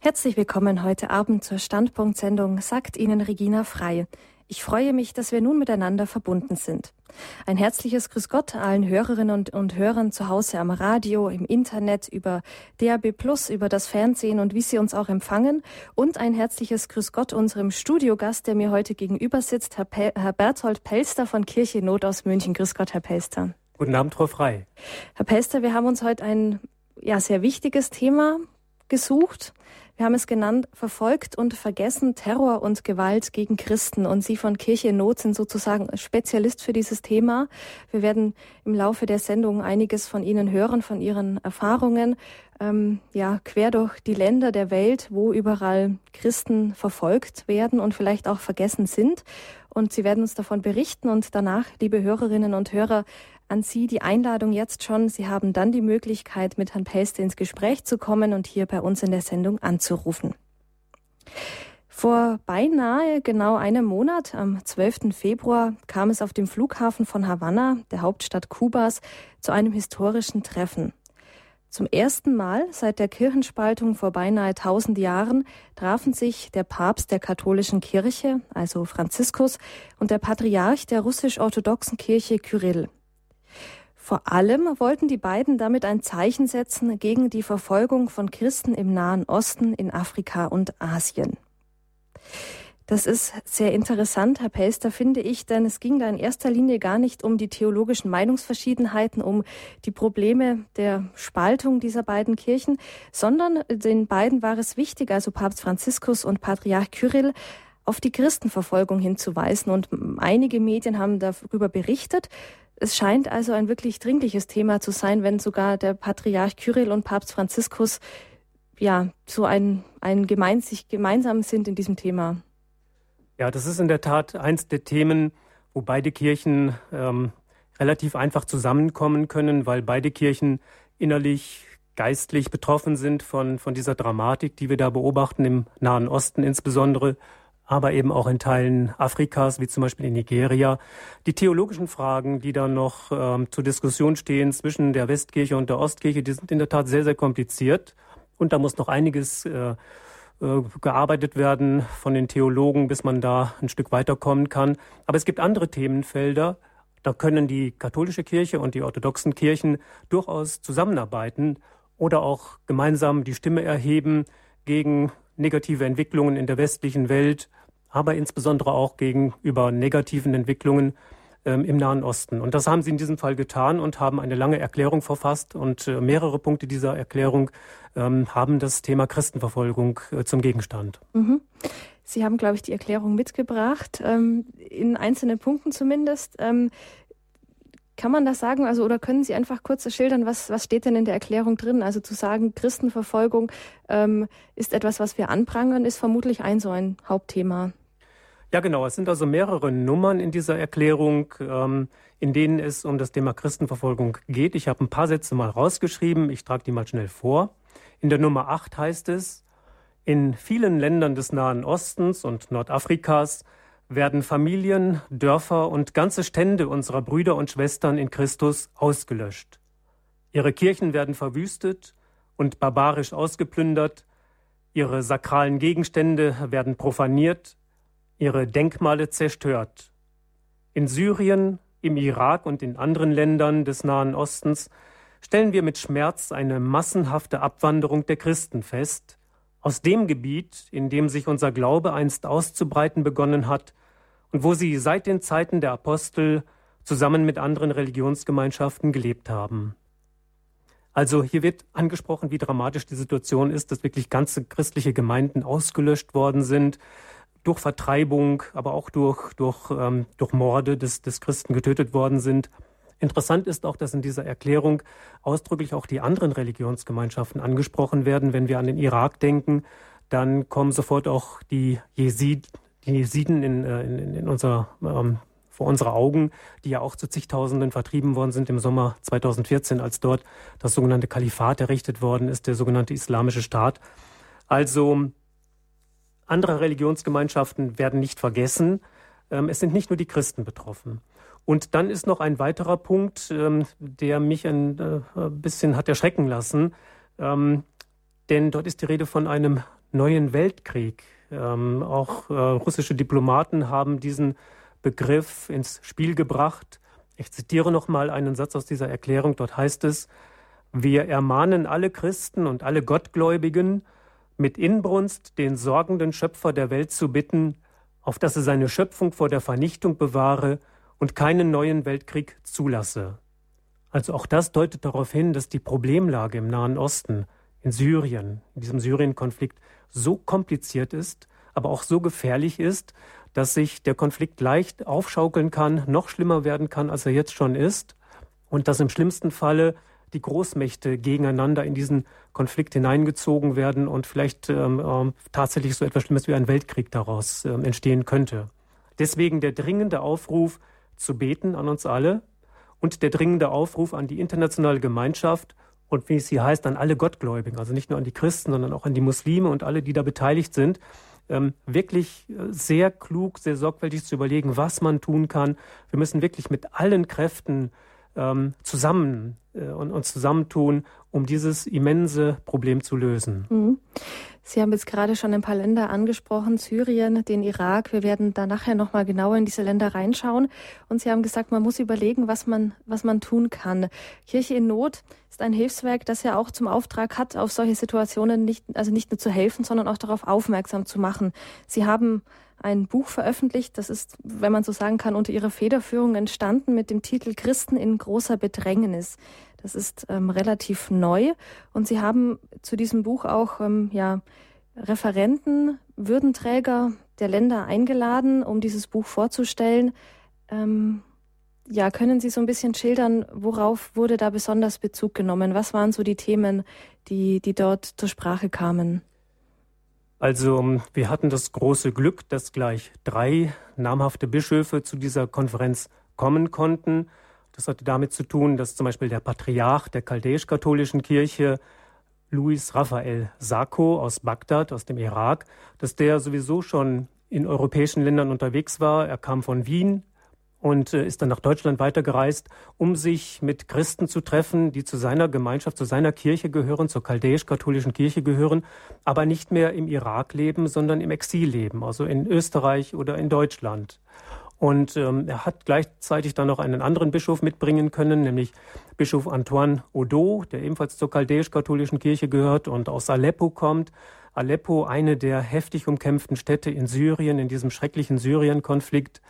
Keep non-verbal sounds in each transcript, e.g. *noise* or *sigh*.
Herzlich willkommen heute Abend zur Standpunktsendung, sagt Ihnen Regina Frei. Ich freue mich, dass wir nun miteinander verbunden sind. Ein herzliches Grüß Gott allen Hörerinnen und, und Hörern zu Hause am Radio, im Internet, über DAB Plus, über das Fernsehen und wie Sie uns auch empfangen. Und ein herzliches Grüß Gott unserem Studiogast, der mir heute gegenüber sitzt, Herr, Pe Herr Berthold Pelster von Kirche Not aus München. Grüß Gott, Herr Pelster. Guten Abend, Frau Frei. Herr Pelster, wir haben uns heute ein ja, sehr wichtiges Thema gesucht. Wir haben es genannt, verfolgt und vergessen Terror und Gewalt gegen Christen. Und Sie von Kirche in Not sind sozusagen Spezialist für dieses Thema. Wir werden im Laufe der Sendung einiges von Ihnen hören, von Ihren Erfahrungen, ähm, ja, quer durch die Länder der Welt, wo überall Christen verfolgt werden und vielleicht auch vergessen sind. Und Sie werden uns davon berichten und danach, liebe Hörerinnen und Hörer, an Sie die Einladung jetzt schon. Sie haben dann die Möglichkeit, mit Herrn Pelste ins Gespräch zu kommen und hier bei uns in der Sendung anzurufen. Vor beinahe genau einem Monat, am 12. Februar, kam es auf dem Flughafen von Havanna, der Hauptstadt Kubas, zu einem historischen Treffen. Zum ersten Mal seit der Kirchenspaltung vor beinahe 1000 Jahren trafen sich der Papst der katholischen Kirche, also Franziskus, und der Patriarch der russisch-orthodoxen Kirche Kyrill. Vor allem wollten die beiden damit ein Zeichen setzen gegen die Verfolgung von Christen im Nahen Osten, in Afrika und Asien. Das ist sehr interessant, Herr Pelster, finde ich, denn es ging da in erster Linie gar nicht um die theologischen Meinungsverschiedenheiten, um die Probleme der Spaltung dieser beiden Kirchen, sondern den beiden war es wichtig, also Papst Franziskus und Patriarch Kyrill, auf die Christenverfolgung hinzuweisen. Und einige Medien haben darüber berichtet. Es scheint also ein wirklich dringliches Thema zu sein, wenn sogar der Patriarch Kyrill und Papst Franziskus ja so ein, ein gemein, sich gemeinsam sind in diesem Thema. Ja, das ist in der Tat eins der Themen, wo beide Kirchen ähm, relativ einfach zusammenkommen können, weil beide Kirchen innerlich, geistlich betroffen sind von, von dieser Dramatik, die wir da beobachten, im Nahen Osten insbesondere aber eben auch in Teilen Afrikas, wie zum Beispiel in Nigeria. Die theologischen Fragen, die da noch ähm, zur Diskussion stehen zwischen der Westkirche und der Ostkirche, die sind in der Tat sehr, sehr kompliziert. Und da muss noch einiges äh, äh, gearbeitet werden von den Theologen, bis man da ein Stück weiterkommen kann. Aber es gibt andere Themenfelder, da können die katholische Kirche und die orthodoxen Kirchen durchaus zusammenarbeiten oder auch gemeinsam die Stimme erheben gegen negative Entwicklungen in der westlichen Welt, aber insbesondere auch gegenüber negativen Entwicklungen ähm, im Nahen Osten. Und das haben sie in diesem Fall getan und haben eine lange Erklärung verfasst. Und äh, mehrere Punkte dieser Erklärung ähm, haben das Thema Christenverfolgung äh, zum Gegenstand. Mhm. Sie haben, glaube ich, die Erklärung mitgebracht, ähm, in einzelnen Punkten zumindest. Kann man das sagen? Also, oder können Sie einfach kurz schildern, was, was steht denn in der Erklärung drin? Also zu sagen, Christenverfolgung ähm, ist etwas, was wir anprangern, ist vermutlich ein so ein Hauptthema. Ja, genau. Es sind also mehrere Nummern in dieser Erklärung, ähm, in denen es um das Thema Christenverfolgung geht. Ich habe ein paar Sätze mal rausgeschrieben. Ich trage die mal schnell vor. In der Nummer 8 heißt es, in vielen Ländern des Nahen Ostens und Nordafrikas werden Familien, Dörfer und ganze Stände unserer Brüder und Schwestern in Christus ausgelöscht. Ihre Kirchen werden verwüstet und barbarisch ausgeplündert, ihre sakralen Gegenstände werden profaniert, ihre Denkmale zerstört. In Syrien, im Irak und in anderen Ländern des Nahen Ostens stellen wir mit Schmerz eine massenhafte Abwanderung der Christen fest, aus dem Gebiet, in dem sich unser Glaube einst auszubreiten begonnen hat und wo sie seit den Zeiten der Apostel zusammen mit anderen Religionsgemeinschaften gelebt haben. Also hier wird angesprochen, wie dramatisch die Situation ist, dass wirklich ganze christliche Gemeinden ausgelöscht worden sind, durch Vertreibung, aber auch durch, durch, ähm, durch Morde des, des Christen getötet worden sind. Interessant ist auch, dass in dieser Erklärung ausdrücklich auch die anderen Religionsgemeinschaften angesprochen werden. Wenn wir an den Irak denken, dann kommen sofort auch die Jesid, die Jesiden in, äh, in, in unser, ähm, vor unsere Augen, die ja auch zu zigtausenden vertrieben worden sind im Sommer 2014, als dort das sogenannte Kalifat errichtet worden ist, der sogenannte Islamische Staat. Also andere Religionsgemeinschaften werden nicht vergessen. Ähm, es sind nicht nur die Christen betroffen. Und dann ist noch ein weiterer Punkt, ähm, der mich ein äh, bisschen hat erschrecken lassen. Ähm, denn dort ist die Rede von einem neuen Weltkrieg. Ähm, auch äh, russische Diplomaten haben diesen Begriff ins Spiel gebracht. Ich zitiere noch mal einen Satz aus dieser Erklärung. Dort heißt es: Wir ermahnen alle Christen und alle Gottgläubigen, mit Inbrunst den sorgenden Schöpfer der Welt zu bitten, auf dass er seine Schöpfung vor der Vernichtung bewahre und keinen neuen Weltkrieg zulasse. Also auch das deutet darauf hin, dass die Problemlage im Nahen Osten, in Syrien, in diesem Syrien-Konflikt so kompliziert ist, aber auch so gefährlich ist, dass sich der Konflikt leicht aufschaukeln kann, noch schlimmer werden kann, als er jetzt schon ist, und dass im schlimmsten Falle die Großmächte gegeneinander in diesen Konflikt hineingezogen werden und vielleicht ähm, ähm, tatsächlich so etwas Schlimmes wie ein Weltkrieg daraus ähm, entstehen könnte. Deswegen der dringende Aufruf zu beten an uns alle und der dringende Aufruf an die internationale Gemeinschaft und wie es hier heißt, an alle Gottgläubigen, also nicht nur an die Christen, sondern auch an die Muslime und alle, die da beteiligt sind, ähm, wirklich äh, sehr klug, sehr sorgfältig zu überlegen, was man tun kann. Wir müssen wirklich mit allen Kräften ähm, zusammen äh, und uns zusammentun, um dieses immense Problem zu lösen. Mhm. Sie haben jetzt gerade schon ein paar Länder angesprochen, Syrien, den Irak. Wir werden da nachher nochmal genauer in diese Länder reinschauen. Und Sie haben gesagt, man muss überlegen, was man, was man tun kann. Kirche in Not ist ein Hilfswerk, das ja auch zum Auftrag hat, auf solche Situationen nicht, also nicht nur zu helfen, sondern auch darauf aufmerksam zu machen. Sie haben ein Buch veröffentlicht. Das ist, wenn man so sagen kann, unter ihrer Federführung entstanden mit dem Titel Christen in großer Bedrängnis. Das ist ähm, relativ neu und Sie haben zu diesem Buch auch ähm, ja, Referenten, Würdenträger der Länder eingeladen, um dieses Buch vorzustellen. Ähm, ja, können Sie so ein bisschen schildern, worauf wurde da besonders Bezug genommen? Was waren so die Themen, die, die dort zur Sprache kamen? Also wir hatten das große Glück, dass gleich drei namhafte Bischöfe zu dieser Konferenz kommen konnten. Das hatte damit zu tun, dass zum Beispiel der Patriarch der chaldäisch-katholischen Kirche, Luis Raphael Sako aus Bagdad, aus dem Irak, dass der sowieso schon in europäischen Ländern unterwegs war. Er kam von Wien, und äh, ist dann nach Deutschland weitergereist, um sich mit Christen zu treffen, die zu seiner Gemeinschaft, zu seiner Kirche gehören, zur chaldäisch-katholischen Kirche gehören, aber nicht mehr im Irak leben, sondern im Exil leben, also in Österreich oder in Deutschland. Und ähm, er hat gleichzeitig dann noch einen anderen Bischof mitbringen können, nämlich Bischof Antoine Odo, der ebenfalls zur chaldäisch-katholischen Kirche gehört und aus Aleppo kommt. Aleppo, eine der heftig umkämpften Städte in Syrien, in diesem schrecklichen Syrien-Konflikt.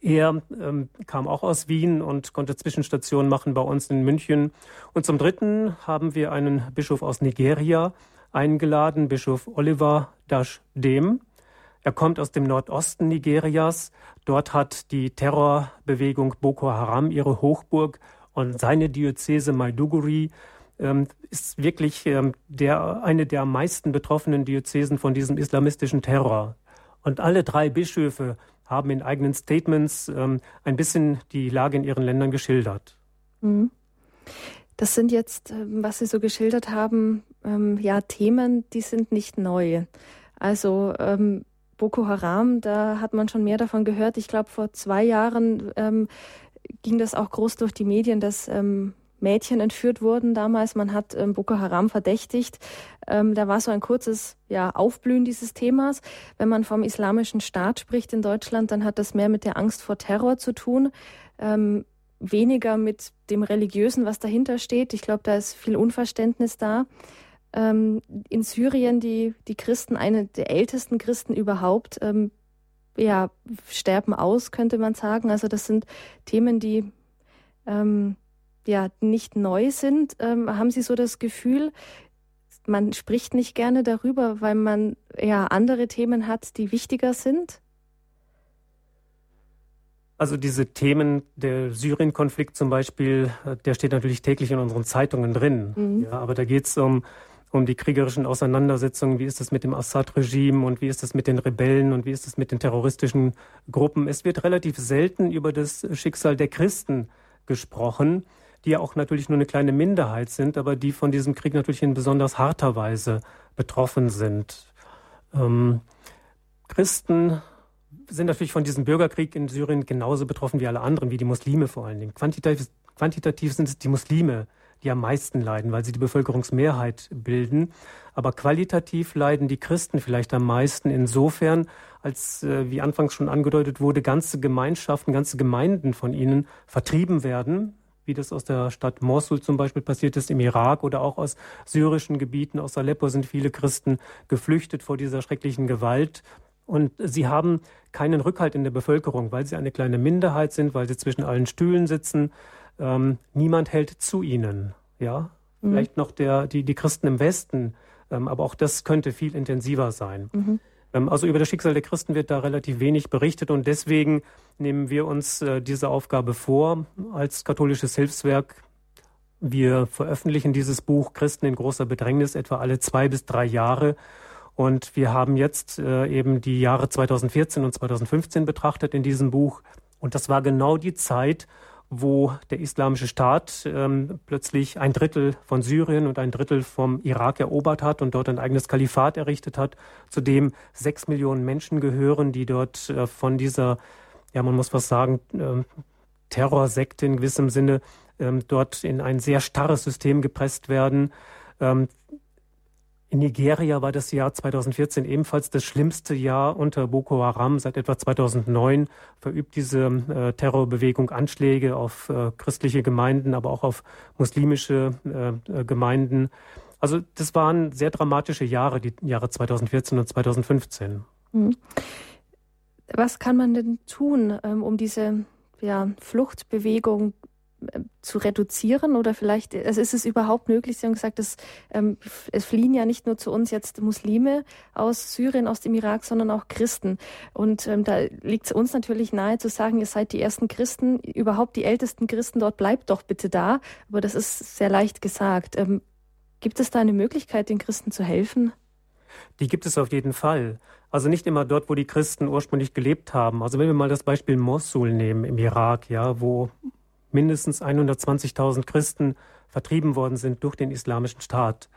Er ähm, kam auch aus Wien und konnte Zwischenstationen machen bei uns in München. Und zum Dritten haben wir einen Bischof aus Nigeria eingeladen, Bischof Oliver Dash Dem. Er kommt aus dem Nordosten Nigerias. Dort hat die Terrorbewegung Boko Haram ihre Hochburg und seine Diözese Maiduguri ähm, ist wirklich ähm, der, eine der am meisten betroffenen Diözesen von diesem islamistischen Terror. Und alle drei Bischöfe haben in eigenen Statements ähm, ein bisschen die Lage in ihren Ländern geschildert. Mhm. Das sind jetzt, ähm, was Sie so geschildert haben, ähm, ja, Themen, die sind nicht neu. Also ähm, Boko Haram, da hat man schon mehr davon gehört. Ich glaube, vor zwei Jahren ähm, ging das auch groß durch die Medien, dass ähm, Mädchen entführt wurden damals. Man hat ähm, Boko Haram verdächtigt. Ähm, da war so ein kurzes ja, Aufblühen dieses Themas. Wenn man vom islamischen Staat spricht in Deutschland, dann hat das mehr mit der Angst vor Terror zu tun. Ähm, weniger mit dem Religiösen, was dahinter steht. Ich glaube, da ist viel Unverständnis da. Ähm, in Syrien die, die Christen, eine der ältesten Christen überhaupt, ähm, ja, sterben aus, könnte man sagen. Also das sind Themen, die ähm, ja nicht neu sind, ähm, haben Sie so das Gefühl, man spricht nicht gerne darüber, weil man ja andere Themen hat, die wichtiger sind? Also diese Themen, der Syrien-Konflikt zum Beispiel, äh, der steht natürlich täglich in unseren Zeitungen drin. Mhm. Ja, aber da geht es um, um die kriegerischen Auseinandersetzungen. Wie ist es mit dem Assad-Regime und wie ist es mit den Rebellen und wie ist es mit den terroristischen Gruppen? Es wird relativ selten über das Schicksal der Christen gesprochen die ja auch natürlich nur eine kleine Minderheit sind, aber die von diesem Krieg natürlich in besonders harter Weise betroffen sind. Ähm, Christen sind natürlich von diesem Bürgerkrieg in Syrien genauso betroffen wie alle anderen, wie die Muslime vor allen Dingen. Quantitativ, quantitativ sind es die Muslime, die am meisten leiden, weil sie die Bevölkerungsmehrheit bilden. Aber qualitativ leiden die Christen vielleicht am meisten insofern, als, äh, wie anfangs schon angedeutet wurde, ganze Gemeinschaften, ganze Gemeinden von ihnen vertrieben werden, wie das aus der Stadt Mosul zum Beispiel passiert ist im Irak oder auch aus syrischen Gebieten, aus Aleppo sind viele Christen geflüchtet vor dieser schrecklichen Gewalt. Und sie haben keinen Rückhalt in der Bevölkerung, weil sie eine kleine Minderheit sind, weil sie zwischen allen Stühlen sitzen. Ähm, niemand hält zu ihnen. Ja, mhm. vielleicht noch der, die, die Christen im Westen, ähm, aber auch das könnte viel intensiver sein. Mhm. Ähm, also über das Schicksal der Christen wird da relativ wenig berichtet und deswegen nehmen wir uns äh, diese Aufgabe vor als katholisches Hilfswerk. Wir veröffentlichen dieses Buch Christen in großer Bedrängnis etwa alle zwei bis drei Jahre. Und wir haben jetzt äh, eben die Jahre 2014 und 2015 betrachtet in diesem Buch. Und das war genau die Zeit, wo der Islamische Staat ähm, plötzlich ein Drittel von Syrien und ein Drittel vom Irak erobert hat und dort ein eigenes Kalifat errichtet hat, zu dem sechs Millionen Menschen gehören, die dort äh, von dieser, ja, man muss was sagen, äh, Terrorsekte in gewissem Sinne ähm, dort in ein sehr starres System gepresst werden. In Nigeria war das Jahr 2014 ebenfalls das schlimmste Jahr unter Boko Haram. Seit etwa 2009 verübt diese äh, Terrorbewegung Anschläge auf äh, christliche Gemeinden, aber auch auf muslimische äh, äh Gemeinden. Also das waren sehr dramatische Jahre, die Jahre 2014 und 2015. Mhm. Was kann man denn tun, ähm, um diese ja, Fluchtbewegung zu reduzieren oder vielleicht also ist es überhaupt möglich? Sie haben gesagt, es, ähm, es fliehen ja nicht nur zu uns jetzt Muslime aus Syrien, aus dem Irak, sondern auch Christen. Und ähm, da liegt es uns natürlich nahe zu sagen, ihr seid die ersten Christen, überhaupt die ältesten Christen dort, bleibt doch bitte da. Aber das ist sehr leicht gesagt. Ähm, gibt es da eine Möglichkeit, den Christen zu helfen? Die gibt es auf jeden Fall. Also nicht immer dort, wo die Christen ursprünglich gelebt haben. Also wenn wir mal das Beispiel Mosul nehmen im Irak, ja, wo mindestens 120.000 Christen vertrieben worden sind durch den Islamischen Staat.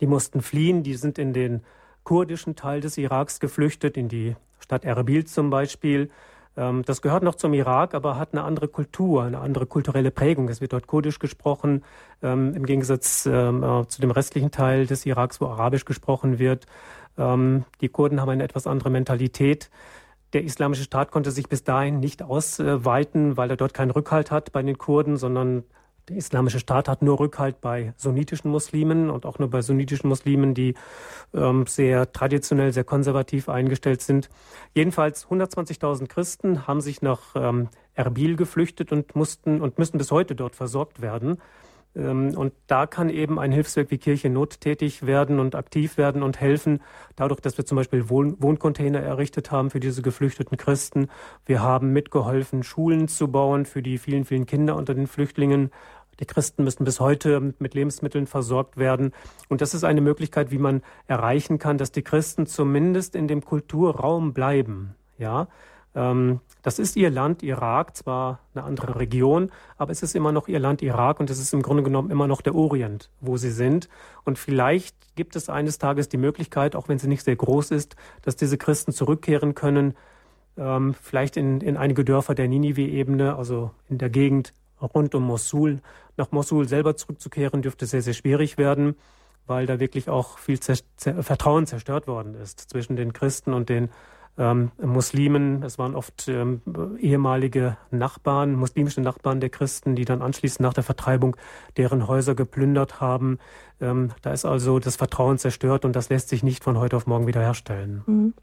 Die mussten fliehen, die sind in den kurdischen Teil des Iraks geflüchtet, in die Stadt Erbil zum Beispiel. Ähm, das gehört noch zum Irak, aber hat eine andere Kultur, eine andere kulturelle Prägung. Es wird dort kurdisch gesprochen, ähm, im Gegensatz ähm, äh, zu dem restlichen Teil des Iraks, wo arabisch gesprochen wird. Die Kurden haben eine etwas andere Mentalität. Der Islamische Staat konnte sich bis dahin nicht ausweiten, weil er dort keinen Rückhalt hat bei den Kurden, sondern der Islamische Staat hat nur Rückhalt bei sunnitischen Muslimen und auch nur bei sunnitischen Muslimen, die ähm, sehr traditionell, sehr konservativ eingestellt sind. Jedenfalls 120.000 Christen haben sich nach ähm, Erbil geflüchtet und mussten und müssen bis heute dort versorgt werden. Ähm, und da kann eben ein Hilfswerk wie Kirche Not tätig werden und aktiv werden und helfen, dadurch, dass wir zum Beispiel Wohn Wohncontainer errichtet haben für diese geflüchteten Christen. Wir haben mitgeholfen, Schulen zu bauen für die vielen, vielen Kinder unter den Flüchtlingen. Die Christen müssen bis heute mit Lebensmitteln versorgt werden. Und das ist eine Möglichkeit, wie man erreichen kann, dass die Christen zumindest in dem Kulturraum bleiben. Ja, das ist ihr Land Irak, zwar eine andere Region, aber es ist immer noch ihr Land Irak und es ist im Grunde genommen immer noch der Orient, wo sie sind. Und vielleicht gibt es eines Tages die Möglichkeit, auch wenn sie nicht sehr groß ist, dass diese Christen zurückkehren können, ähm, vielleicht in, in einige Dörfer der Ninive-Ebene, also in der Gegend rund um Mosul. Nach Mosul selber zurückzukehren dürfte sehr, sehr schwierig werden, weil da wirklich auch viel Vertrauen zerstört worden ist zwischen den Christen und den ähm, Muslimen. Es waren oft ähm, ehemalige Nachbarn, muslimische Nachbarn der Christen, die dann anschließend nach der Vertreibung deren Häuser geplündert haben. Ähm, da ist also das Vertrauen zerstört und das lässt sich nicht von heute auf morgen wiederherstellen. Mhm.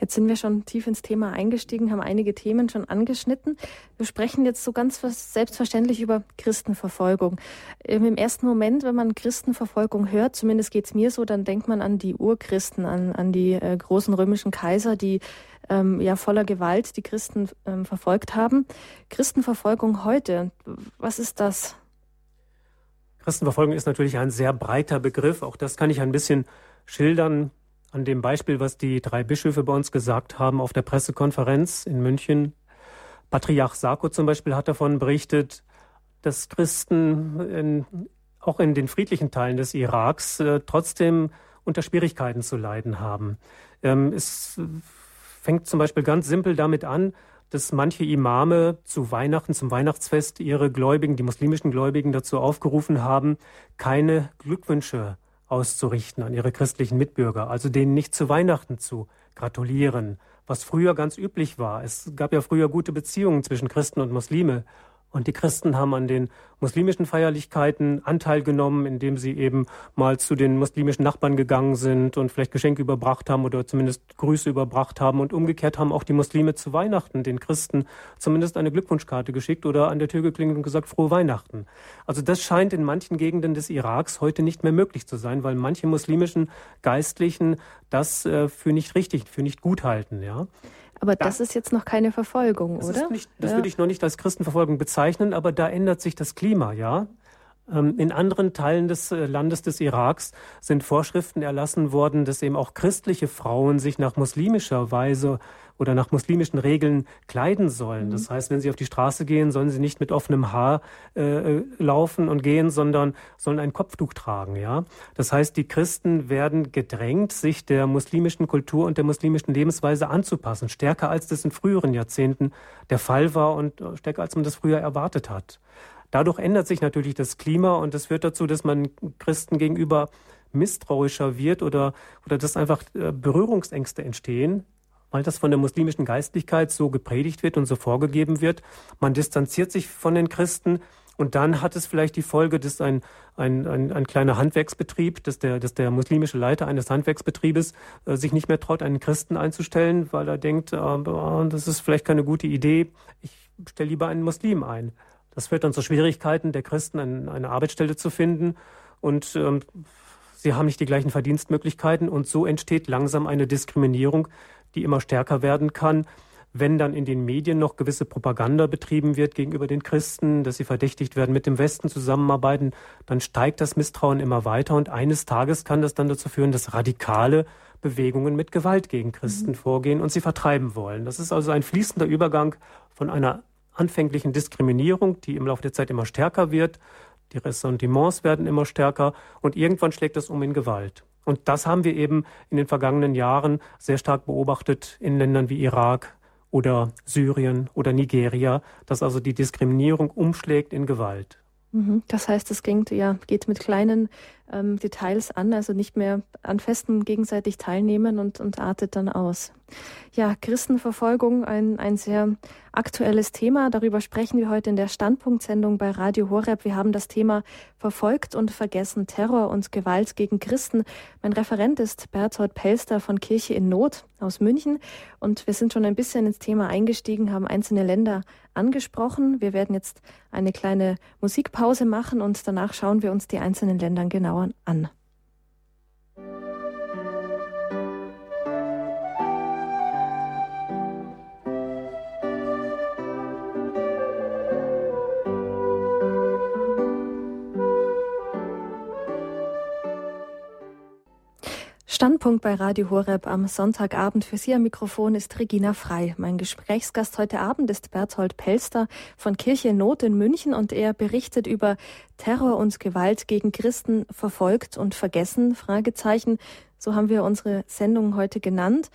Jetzt sind wir schon tief ins Thema eingestiegen, haben einige Themen schon angeschnitten. Wir sprechen jetzt so ganz selbstverständlich über Christenverfolgung. Ähm, Im ersten Moment, wenn man Christenverfolgung hört, zumindest geht es mir so, dann denkt man an die Urchristen, an, an die äh, großen römischen Kaiser, die ähm, ja voller Gewalt die Christen ähm, verfolgt haben. Christenverfolgung heute, was ist das? Christenverfolgung ist natürlich ein sehr breiter Begriff. Auch das kann ich ein bisschen schildern an dem Beispiel, was die drei Bischöfe bei uns gesagt haben auf der Pressekonferenz in München. Patriarch Sarko zum Beispiel hat davon berichtet, dass Christen in, auch in den friedlichen Teilen des Iraks äh, trotzdem unter Schwierigkeiten zu leiden haben. Ähm, es fängt zum Beispiel ganz simpel damit an, dass manche Imame zu Weihnachten, zum Weihnachtsfest ihre Gläubigen, die muslimischen Gläubigen dazu aufgerufen haben, keine Glückwünsche auszurichten an ihre christlichen Mitbürger, also denen nicht zu Weihnachten zu gratulieren, was früher ganz üblich war. Es gab ja früher gute Beziehungen zwischen Christen und Muslime. Und die Christen haben an den muslimischen Feierlichkeiten Anteil genommen, indem sie eben mal zu den muslimischen Nachbarn gegangen sind und vielleicht Geschenke überbracht haben oder zumindest Grüße überbracht haben. Und umgekehrt haben auch die Muslime zu Weihnachten den Christen zumindest eine Glückwunschkarte geschickt oder an der Tür geklingelt und gesagt, frohe Weihnachten. Also das scheint in manchen Gegenden des Iraks heute nicht mehr möglich zu sein, weil manche muslimischen Geistlichen das äh, für nicht richtig, für nicht gut halten, ja. Aber das, das ist jetzt noch keine Verfolgung, das oder? Nicht, das ja. würde ich noch nicht als Christenverfolgung bezeichnen, aber da ändert sich das Klima, ja. Ähm, in anderen Teilen des äh, Landes des Iraks sind Vorschriften erlassen worden, dass eben auch christliche Frauen sich nach muslimischer Weise oder nach muslimischen Regeln kleiden sollen. Das mhm. heißt, wenn sie auf die Straße gehen, sollen sie nicht mit offenem Haar äh, laufen und gehen, sondern sollen ein Kopftuch tragen. Ja, das heißt, die Christen werden gedrängt, sich der muslimischen Kultur und der muslimischen Lebensweise anzupassen, stärker als das in früheren Jahrzehnten der Fall war und äh, stärker als man das früher erwartet hat. Dadurch ändert sich natürlich das Klima und das führt dazu, dass man Christen gegenüber misstrauischer wird oder, oder dass einfach äh, Berührungsängste entstehen, weil das von der muslimischen Geistlichkeit so gepredigt wird und so vorgegeben wird. Man distanziert sich von den Christen und dann hat es vielleicht die Folge, dass ein, ein, ein, ein kleiner Handwerksbetrieb, dass der, dass der muslimische Leiter eines Handwerksbetriebes äh, sich nicht mehr traut, einen Christen einzustellen, weil er denkt, äh, das ist vielleicht keine gute Idee, ich stelle lieber einen Muslim ein. Das führt dann zu Schwierigkeiten der Christen, ein, eine Arbeitsstelle zu finden und ähm, sie haben nicht die gleichen Verdienstmöglichkeiten und so entsteht langsam eine Diskriminierung, die immer stärker werden kann. Wenn dann in den Medien noch gewisse Propaganda betrieben wird gegenüber den Christen, dass sie verdächtigt werden, mit dem Westen zusammenarbeiten, dann steigt das Misstrauen immer weiter und eines Tages kann das dann dazu führen, dass radikale Bewegungen mit Gewalt gegen Christen mhm. vorgehen und sie vertreiben wollen. Das ist also ein fließender Übergang von einer anfänglichen Diskriminierung, die im Laufe der Zeit immer stärker wird, die Ressentiments werden immer stärker und irgendwann schlägt es um in Gewalt. Und das haben wir eben in den vergangenen Jahren sehr stark beobachtet in Ländern wie Irak oder Syrien oder Nigeria, dass also die Diskriminierung umschlägt in Gewalt. Mhm. Das heißt, es geht, ja, geht mit kleinen ähm, Details an, also nicht mehr an Festen gegenseitig teilnehmen und, und artet dann aus. Ja, Christenverfolgung, ein, ein sehr aktuelles Thema. Darüber sprechen wir heute in der Standpunktsendung bei Radio Horeb. Wir haben das Thema verfolgt und vergessen Terror und Gewalt gegen Christen. Mein Referent ist Berthold Pelster von Kirche in Not aus München. Und wir sind schon ein bisschen ins Thema eingestiegen, haben einzelne Länder angesprochen. Wir werden jetzt eine kleine Musikpause machen und danach schauen wir uns die einzelnen Länder genauer an. Standpunkt bei Radio Horeb am Sonntagabend. Für Sie am Mikrofon ist Regina Frei. Mein Gesprächsgast heute Abend ist Berthold Pelster von Kirche Not in München und er berichtet über Terror und Gewalt gegen Christen verfolgt und vergessen, Fragezeichen. So haben wir unsere Sendung heute genannt.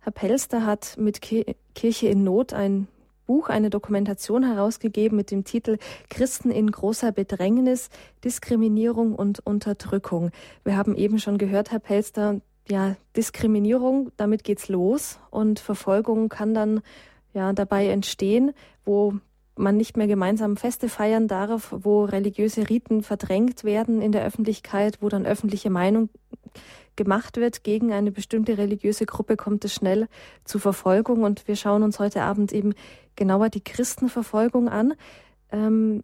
Herr Pelster hat mit Kirche in Not ein Buch eine Dokumentation herausgegeben mit dem Titel Christen in großer Bedrängnis, Diskriminierung und Unterdrückung. Wir haben eben schon gehört, Herr Pelster, ja, Diskriminierung, damit geht's los und Verfolgung kann dann ja dabei entstehen, wo man nicht mehr gemeinsam Feste feiern darf, wo religiöse Riten verdrängt werden in der Öffentlichkeit, wo dann öffentliche Meinung gemacht wird gegen eine bestimmte religiöse Gruppe, kommt es schnell zu Verfolgung. Und wir schauen uns heute Abend eben genauer die Christenverfolgung an. Ähm,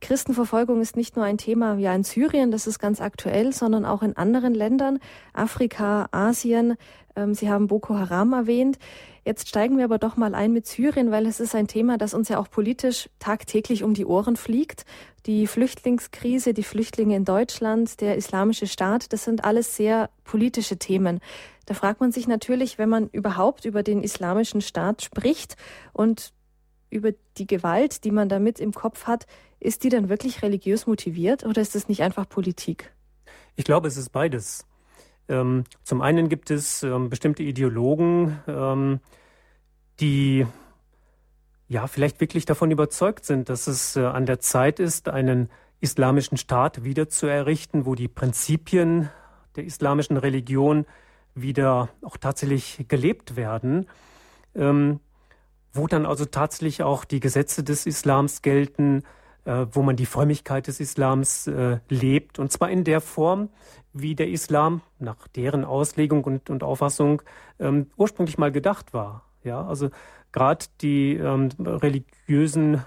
Christenverfolgung ist nicht nur ein Thema ja in Syrien, das ist ganz aktuell, sondern auch in anderen Ländern, Afrika, Asien. Ähm, Sie haben Boko Haram erwähnt. Jetzt steigen wir aber doch mal ein mit Syrien, weil es ist ein Thema, das uns ja auch politisch tagtäglich um die Ohren fliegt. Die Flüchtlingskrise, die Flüchtlinge in Deutschland, der islamische Staat, das sind alles sehr politische Themen. Da fragt man sich natürlich, wenn man überhaupt über den islamischen Staat spricht und über die Gewalt, die man damit im Kopf hat, ist die dann wirklich religiös motiviert oder ist es nicht einfach Politik? Ich glaube, es ist beides. Ähm, zum einen gibt es ähm, bestimmte Ideologen, ähm, die ja vielleicht wirklich davon überzeugt sind, dass es äh, an der Zeit ist, einen islamischen Staat wieder zu errichten, wo die Prinzipien der islamischen Religion wieder auch tatsächlich gelebt werden, ähm, wo dann also tatsächlich auch die Gesetze des Islams gelten, äh, wo man die Frömmigkeit des Islams äh, lebt, und zwar in der Form, wie der Islam nach deren Auslegung und, und Auffassung ähm, ursprünglich mal gedacht war. Ja, also gerade die ähm, religiösen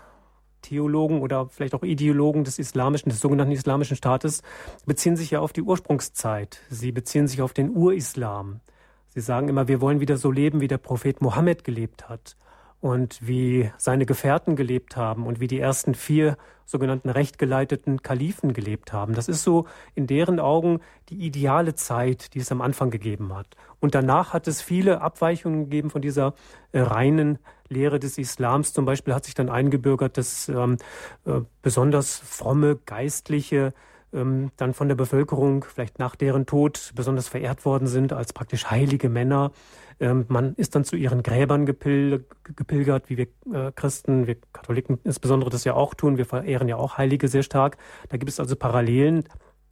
Theologen oder vielleicht auch Ideologen des islamischen, des sogenannten islamischen Staates beziehen sich ja auf die Ursprungszeit. Sie beziehen sich auf den Urislam. Sie sagen immer, wir wollen wieder so leben, wie der Prophet Mohammed gelebt hat und wie seine Gefährten gelebt haben und wie die ersten vier sogenannten rechtgeleiteten Kalifen gelebt haben. Das ist so in deren Augen die ideale Zeit, die es am Anfang gegeben hat. Und danach hat es viele Abweichungen gegeben von dieser äh, reinen Lehre des Islams. Zum Beispiel hat sich dann eingebürgert, dass ähm, äh, besonders fromme Geistliche ähm, dann von der Bevölkerung vielleicht nach deren Tod besonders verehrt worden sind als praktisch heilige Männer. Ähm, man ist dann zu ihren Gräbern gepil gepilgert, wie wir äh, Christen, wir Katholiken insbesondere das ja auch tun. Wir verehren ja auch Heilige sehr stark. Da gibt es also Parallelen.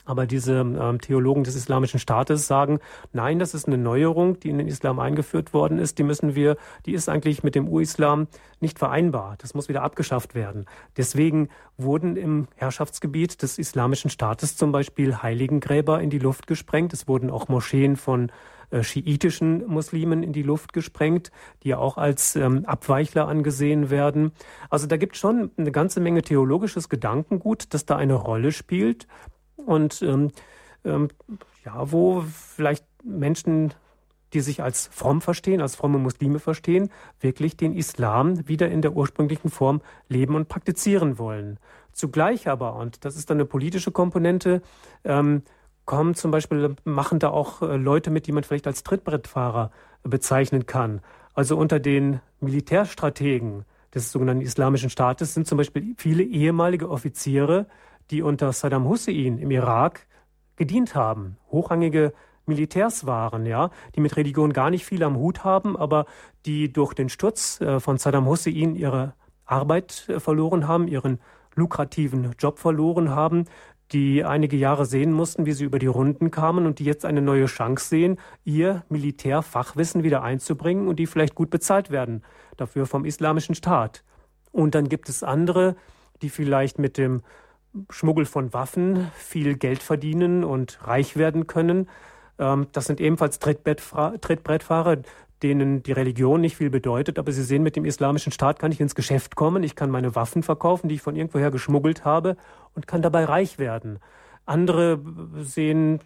Aber diese ähm, Theologen des Islamischen Staates sagen, nein, das ist eine Neuerung, die in den Islam eingeführt worden ist. Die müssen wir, die ist eigentlich mit dem Urislam nicht vereinbar. Das muss wieder abgeschafft werden. Deswegen wurden im Herrschaftsgebiet des Islamischen Staates zum Beispiel Heiligengräber in die Luft gesprengt. Es wurden auch Moscheen von äh, schiitischen Muslimen in die Luft gesprengt, die ja auch als ähm, Abweichler angesehen werden. Also da gibt schon eine ganze Menge theologisches Gedankengut, das da eine Rolle spielt und ähm, ähm, ja, wo vielleicht Menschen die sich als fromm verstehen, als fromme Muslime verstehen, wirklich den Islam wieder in der ursprünglichen Form leben und praktizieren wollen. Zugleich aber, und das ist dann eine politische Komponente, ähm, kommen zum Beispiel, machen da auch äh, Leute mit, die man vielleicht als Trittbrettfahrer bezeichnen kann. Also unter den Militärstrategen des sogenannten Islamischen Staates sind zum Beispiel viele ehemalige Offiziere, die unter Saddam Hussein im Irak gedient haben, hochrangige Militärs waren, ja, die mit Religion gar nicht viel am Hut haben, aber die durch den Sturz äh, von Saddam Hussein ihre Arbeit äh, verloren haben, ihren lukrativen Job verloren haben, die einige Jahre sehen mussten, wie sie über die Runden kamen und die jetzt eine neue Chance sehen, ihr Militärfachwissen wieder einzubringen und die vielleicht gut bezahlt werden dafür vom Islamischen Staat. Und dann gibt es andere, die vielleicht mit dem Schmuggel von Waffen viel Geld verdienen und reich werden können. Ähm, das sind ebenfalls Trittbrettfahrer, denen die Religion nicht viel bedeutet, aber sie sehen, mit dem islamischen Staat kann ich ins Geschäft kommen, ich kann meine Waffen verkaufen, die ich von irgendwoher geschmuggelt habe und kann dabei reich werden. Andere sehen,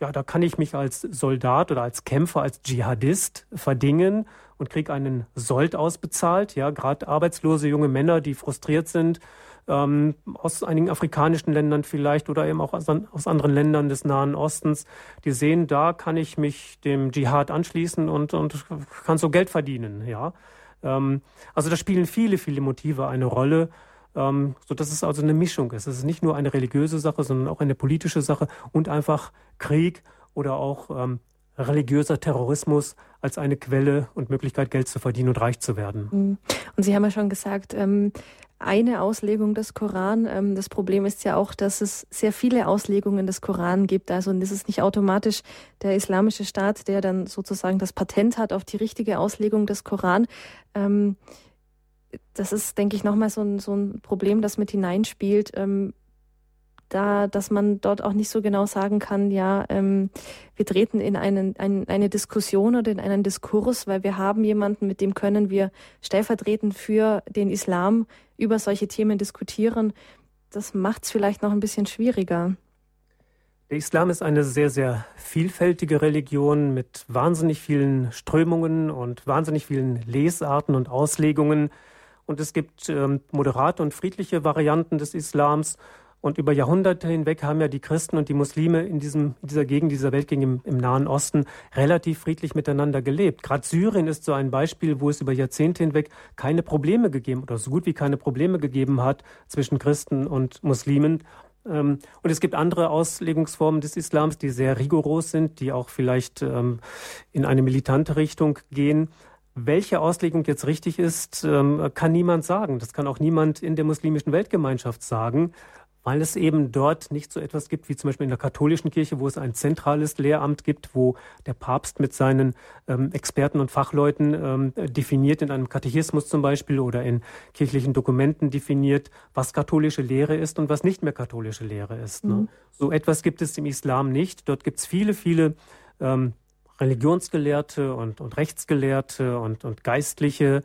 ja, da kann ich mich als Soldat oder als Kämpfer, als Dschihadist verdingen und kriege einen Sold ausbezahlt. Ja, gerade arbeitslose junge Männer, die frustriert sind, ähm, aus einigen afrikanischen Ländern vielleicht oder eben auch aus, aus, anderen Ländern des Nahen Ostens, die sehen, da kann ich mich dem Dschihad anschließen und, und kann so Geld verdienen. Ja? Ähm, also da spielen viele, viele Motive eine Rolle. Ähm, so dass es also eine Mischung ist. Es ist nicht nur eine religiöse Sache, sondern auch eine politische Sache und einfach Krieg oder auch ähm, religiöser Terrorismus als eine Quelle und Möglichkeit, Geld zu verdienen und reich zu werden. Mhm. Und Sie haben ja schon gesagt, ähm, eine Auslegung des Koran. Ähm, das Problem ist ja auch, dass es sehr viele Auslegungen des Koran gibt. Also das ist nicht automatisch der islamische Staat, der dann sozusagen das Patent hat auf die richtige Auslegung des Koran. Ähm, das ist, denke ich, nochmal so ein, so ein Problem, das mit hineinspielt. Da, dass man dort auch nicht so genau sagen kann, ja, ähm, wir treten in einen, ein, eine Diskussion oder in einen Diskurs, weil wir haben jemanden, mit dem können wir stellvertretend für den Islam über solche Themen diskutieren. Das macht es vielleicht noch ein bisschen schwieriger. Der Islam ist eine sehr, sehr vielfältige Religion mit wahnsinnig vielen Strömungen und wahnsinnig vielen Lesarten und Auslegungen. Und es gibt ähm, moderate und friedliche Varianten des Islams und über Jahrhunderte hinweg haben ja die Christen und die Muslime in, diesem, dieser Gegend, dieser Weltgegend im, im Nahen Osten relativ friedlich miteinander gelebt. Gerade Syrien ist so ein Beispiel, wo es über Jahrzehnte hinweg keine Probleme gegeben oder so gut wie keine Probleme gegeben hat zwischen Christen und Muslimen. Ähm, und es gibt andere Auslegungsformen des Islams, die sehr rigoros sind, die auch vielleicht ähm, in eine militante Richtung gehen. welche Auslegung jetzt richtig ist, ähm, kann niemand sagen. Das kann auch niemand in der muslimischen Weltgemeinschaft sagen weil es eben dort nicht so etwas gibt wie zum Beispiel in der katholischen Kirche, wo es ein zentrales Lehramt gibt, wo der Papst mit seinen ähm, Experten und Fachleuten ähm, definiert, in einem Katechismus zum Beispiel oder in kirchlichen Dokumenten definiert, was katholische Lehre ist und was nicht mehr katholische Lehre ist. Ne? Mhm. So etwas gibt es im Islam nicht. Dort gibt es viele, viele ähm, Religionsgelehrte und, und Rechtsgelehrte und, und Geistliche,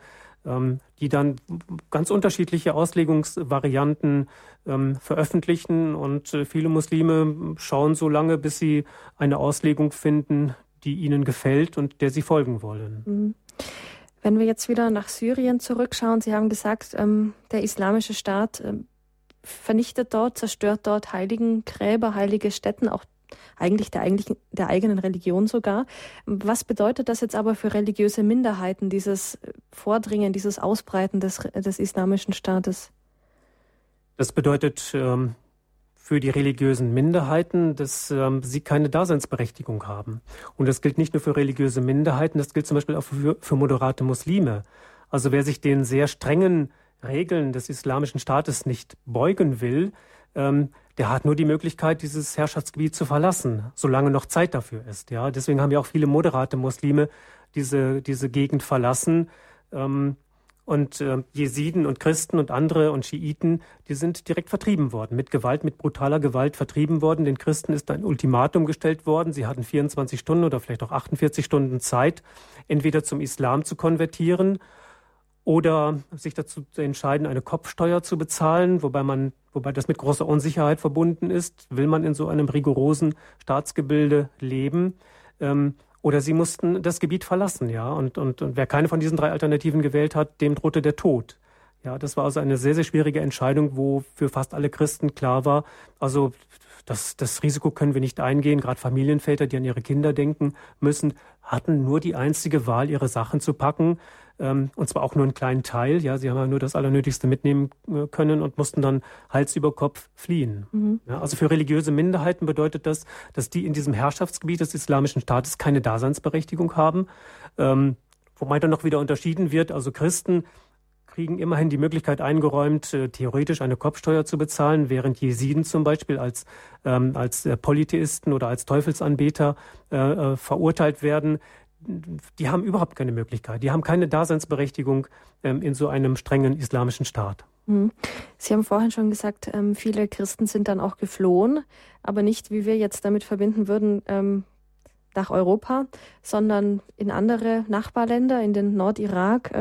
die dann ganz unterschiedliche Auslegungsvarianten ähm, veröffentlichen und äh, viele Muslime schauen so lange, bis sie eine Auslegung finden, die ihnen gefällt und der sie folgen wollen. Mhm. Wenn wir jetzt wieder nach Syrien zurückschauen, Sie haben gesagt, ähm, der islamische Staat ähm, vernichtet dort, zerstört dort heiligen Gräber, heilige Stätten, auch eigentlich der, eigentlich der eigenen Religion sogar. Was bedeutet das jetzt aber für religiöse Minderheiten, dieses Vordringen, dieses Ausbreiten des, des islamischen Staates? Das bedeutet ähm, für die religiösen Minderheiten, dass ähm, sie keine Daseinsberechtigung haben. Und das gilt nicht nur für religiöse Minderheiten, das gilt zum Beispiel auch für, für moderate Muslime. Also wer sich den sehr strengen Regeln des islamischen Staates nicht beugen will, ähm, der hat nur die Möglichkeit, dieses Herrschaftsgebiet zu verlassen, solange noch Zeit dafür ist. Ja, deswegen haben ja auch viele moderate Muslime diese, diese Gegend verlassen. Ähm, und äh, Jesiden und Christen und andere und Schiiten, die sind direkt vertrieben worden, mit Gewalt, mit brutaler Gewalt vertrieben worden. Den Christen ist ein Ultimatum gestellt worden. Sie hatten 24 Stunden oder vielleicht auch 48 Stunden Zeit, entweder zum Islam zu konvertieren oder sich dazu zu entscheiden, eine Kopfsteuer zu bezahlen, wobei man, wobei das mit großer Unsicherheit verbunden ist. Will man in so einem rigorosen Staatsgebilde leben? Ähm, oder sie mussten das Gebiet verlassen, ja. Und, und, und wer keine von diesen drei Alternativen gewählt hat, dem drohte der Tod. Ja, das war also eine sehr, sehr schwierige Entscheidung, wo für fast alle Christen klar war, also das, das Risiko können wir nicht eingehen. Gerade Familienväter, die an ihre Kinder denken müssen, hatten nur die einzige Wahl, ihre Sachen zu packen, und zwar auch nur einen kleinen Teil. Ja, sie haben ja nur das Allernötigste mitnehmen äh, können und mussten dann Hals über Kopf fliehen. Mhm. Ja, also für religiöse Minderheiten bedeutet das, dass die in diesem Herrschaftsgebiet des Islamischen Staates keine Daseinsberechtigung haben. Ähm, wobei dann noch wieder unterschieden wird. Also Christen kriegen immerhin die Möglichkeit eingeräumt, äh, theoretisch eine Kopfsteuer zu bezahlen, während Jesiden zum Beispiel als, ähm, als äh, Polytheisten oder als Teufelsanbeter äh verurteilt werden die haben überhaupt keine Möglichkeit. Die haben keine Daseinsberechtigung ähm, in so einem strengen islamischen Staat. Mhm. Sie haben vorhin schon gesagt, ähm, viele Christen sind dann auch geflohen, aber nicht, wie wir jetzt damit verbinden würden, ähm, nach Europa, sondern in andere Nachbarländer, in den Nordirak.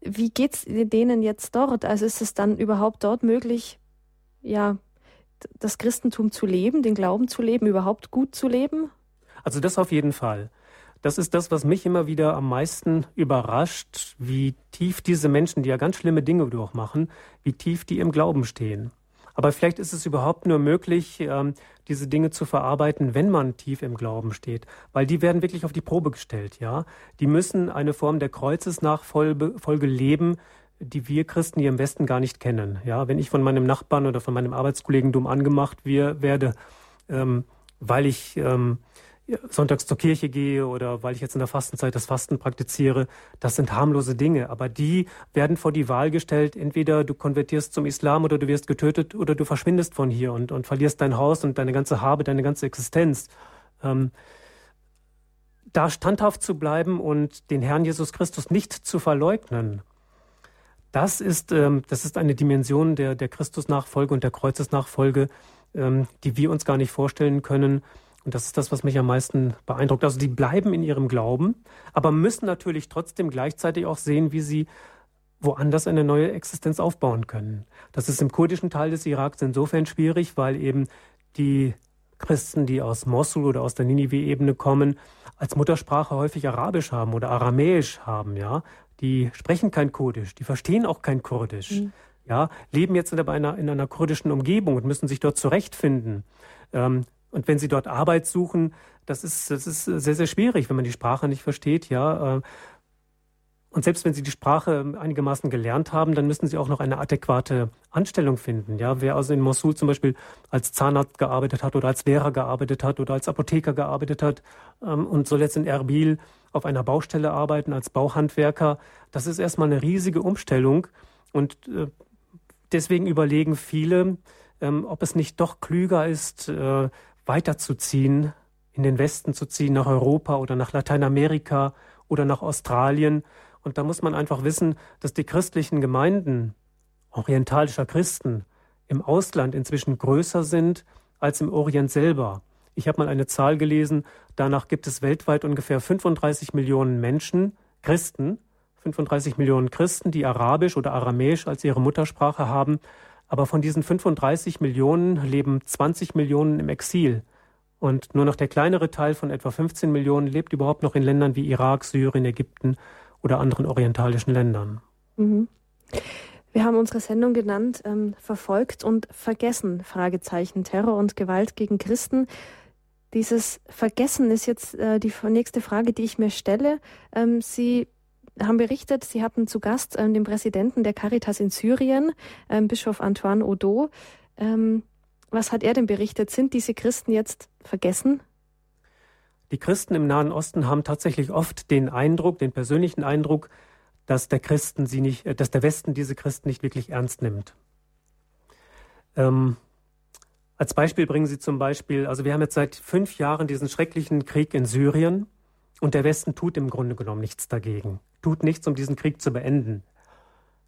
Wie geht es denen jetzt dort? Also ist es dann überhaupt dort möglich, ja, das Christentum zu leben, den Glauben zu leben, überhaupt gut zu leben? Also das auf jeden Fall. Das ist das, was mich immer wieder am meisten überrascht, wie tief diese Menschen, die ja ganz schlimme Dinge durchmachen, wie tief die im Glauben stehen. Aber vielleicht ist es überhaupt nur möglich, ähm, diese Dinge zu verarbeiten, wenn man tief im Glauben steht, weil die werden wirklich auf die Probe gestellt, ja. Die müssen eine Form der Kreuzesnachfolge leben, die wir Christen hier im Westen gar nicht kennen. Ja, wenn ich von meinem Nachbarn oder von meinem Arbeitskollegen dumm angemacht werde, ähm, weil ich ähm, sonntags zur Kirche gehe oder weil ich jetzt in der Fastenzeit das Fasten praktiziere, das sind harmlose Dinge. Aber die werden vor die Wahl gestellt, entweder du konvertierst zum Islam oder du wirst getötet oder du verschwindest von hier und, und verlierst dein Haus und deine ganze Habe, deine ganze Existenz. Ähm, da standhaft zu bleiben und den Herrn Jesus Christus nicht zu verleugnen, das ist, ähm, das ist eine Dimension der, der Christusnachfolge und der Kreuzesnachfolge, ähm, die wir uns gar nicht vorstellen können. Und das ist das, was mich am meisten beeindruckt. Also die bleiben in ihrem Glauben, aber müssen natürlich trotzdem gleichzeitig auch sehen, wie sie woanders eine neue Existenz aufbauen können. Das ist im kurdischen Teil des Iraks insofern schwierig, weil eben die Christen, die aus Mosul oder aus der Ninive-Ebene kommen, als Muttersprache häufig Arabisch haben oder Aramäisch haben, ja. Die sprechen kein Kurdisch, die verstehen auch kein Kurdisch, mhm. ja, leben jetzt in einer, in einer kurdischen Umgebung und müssen sich dort zurechtfinden. Ähm, und wenn Sie dort Arbeit suchen, das ist, das ist sehr, sehr schwierig, wenn man die Sprache nicht versteht, ja. Äh. Und selbst wenn Sie die Sprache einigermaßen gelernt haben, dann müssen Sie auch noch eine adäquate Anstellung finden. Ja, wer also in Mosul zum Beispiel als Zahnarzt gearbeitet hat oder als Lehrer gearbeitet hat oder als Apotheker gearbeitet hat ähm, und soll jetzt in Erbil auf einer Baustelle arbeiten als Bauhandwerker, das ist erstmal eine riesige Umstellung. Und äh, deswegen überlegen viele, ähm, ob es nicht doch klüger ist, äh, weiterzuziehen, in den Westen zu ziehen, nach Europa oder nach Lateinamerika oder nach Australien und da muss man einfach wissen, dass die christlichen Gemeinden orientalischer Christen im Ausland inzwischen größer sind als im Orient selber. Ich habe mal eine Zahl gelesen, danach gibt es weltweit ungefähr 35 Millionen Menschen, Christen, 35 Millionen Christen, die Arabisch oder Aramäisch als ihre Muttersprache haben. Aber von diesen 35 Millionen leben 20 Millionen im Exil. Und nur noch der kleinere Teil von etwa 15 Millionen lebt überhaupt noch in Ländern wie Irak, Syrien, Ägypten oder anderen orientalischen Ländern. Mhm. Wir haben unsere Sendung genannt, ähm, verfolgt und vergessen, Fragezeichen, Terror und Gewalt gegen Christen. Dieses Vergessen ist jetzt äh, die nächste Frage, die ich mir stelle. Ähm, Sie haben berichtet, Sie hatten zu Gast ähm, den Präsidenten der Caritas in Syrien, ähm, Bischof Antoine Odo. Ähm, was hat er denn berichtet? Sind diese Christen jetzt vergessen? Die Christen im Nahen Osten haben tatsächlich oft den Eindruck, den persönlichen Eindruck, dass der Christen sie nicht, äh, dass der Westen diese Christen nicht wirklich ernst nimmt. Ähm, als Beispiel bringen sie zum Beispiel, also wir haben jetzt seit fünf Jahren diesen schrecklichen Krieg in Syrien und der Westen tut im Grunde genommen nichts dagegen, tut nichts, um diesen Krieg zu beenden.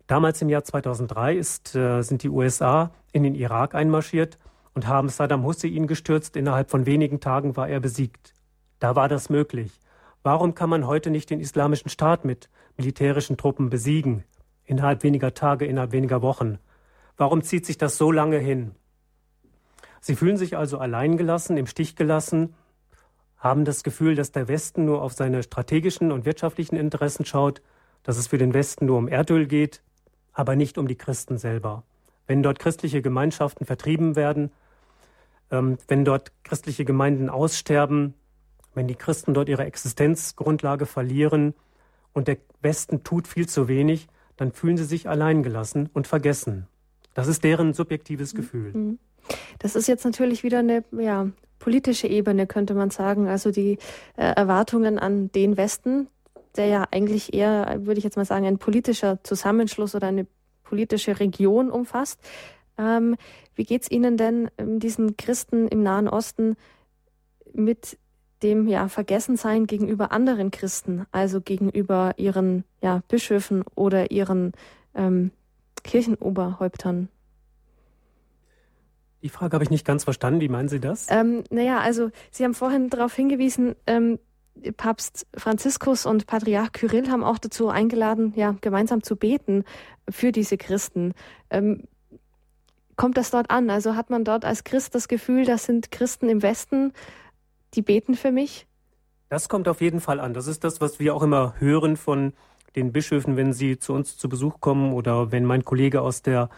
Damals im Jahr 2003 ist, äh, sind die USA in den Irak einmarschiert und haben Saddam Hussein gestürzt. Innerhalb von wenigen Tagen war er besiegt. Da war das möglich. Warum kann man heute nicht den islamischen Staat mit militärischen Truppen besiegen? Innerhalb weniger Tage, innerhalb weniger Wochen. Warum zieht sich das so lange hin? Sie fühlen sich also alleingelassen, im Stich gelassen, haben das Gefühl, dass der Westen nur auf seine strategischen und wirtschaftlichen Interessen schaut, dass es für den Westen nur um Erdöl geht, aber nicht um die Christen selber. Wenn dort christliche Gemeinschaften vertrieben werden, ähm, wenn dort christliche Gemeinden aussterben, wenn die Christen dort ihre Existenzgrundlage verlieren und der Westen tut viel zu wenig, dann fühlen sie sich alleingelassen und vergessen. Das ist deren subjektives Gefühl. Mhm. Das ist jetzt natürlich wieder eine ja, politische Ebene, könnte man sagen. Also die äh, Erwartungen an den Westen, der ja eigentlich eher, würde ich jetzt mal sagen, ein politischer Zusammenschluss oder eine politische Region umfasst. Ähm, wie geht es Ihnen denn diesen Christen im Nahen Osten mit dem ja Vergessensein gegenüber anderen Christen, also gegenüber ihren ja, Bischöfen oder ihren ähm, Kirchenoberhäuptern. Die Frage habe ich nicht ganz verstanden. Wie meinen Sie das? Ähm, naja, also Sie haben vorhin darauf hingewiesen, ähm, Papst Franziskus und Patriarch Kyrill haben auch dazu eingeladen, ja, gemeinsam zu beten für diese Christen. Ähm, kommt das dort an? Also hat man dort als Christ das Gefühl, das sind Christen im Westen, die beten für mich? Das kommt auf jeden Fall an. Das ist das, was wir auch immer hören von den Bischöfen, wenn sie zu uns zu Besuch kommen oder wenn mein Kollege aus der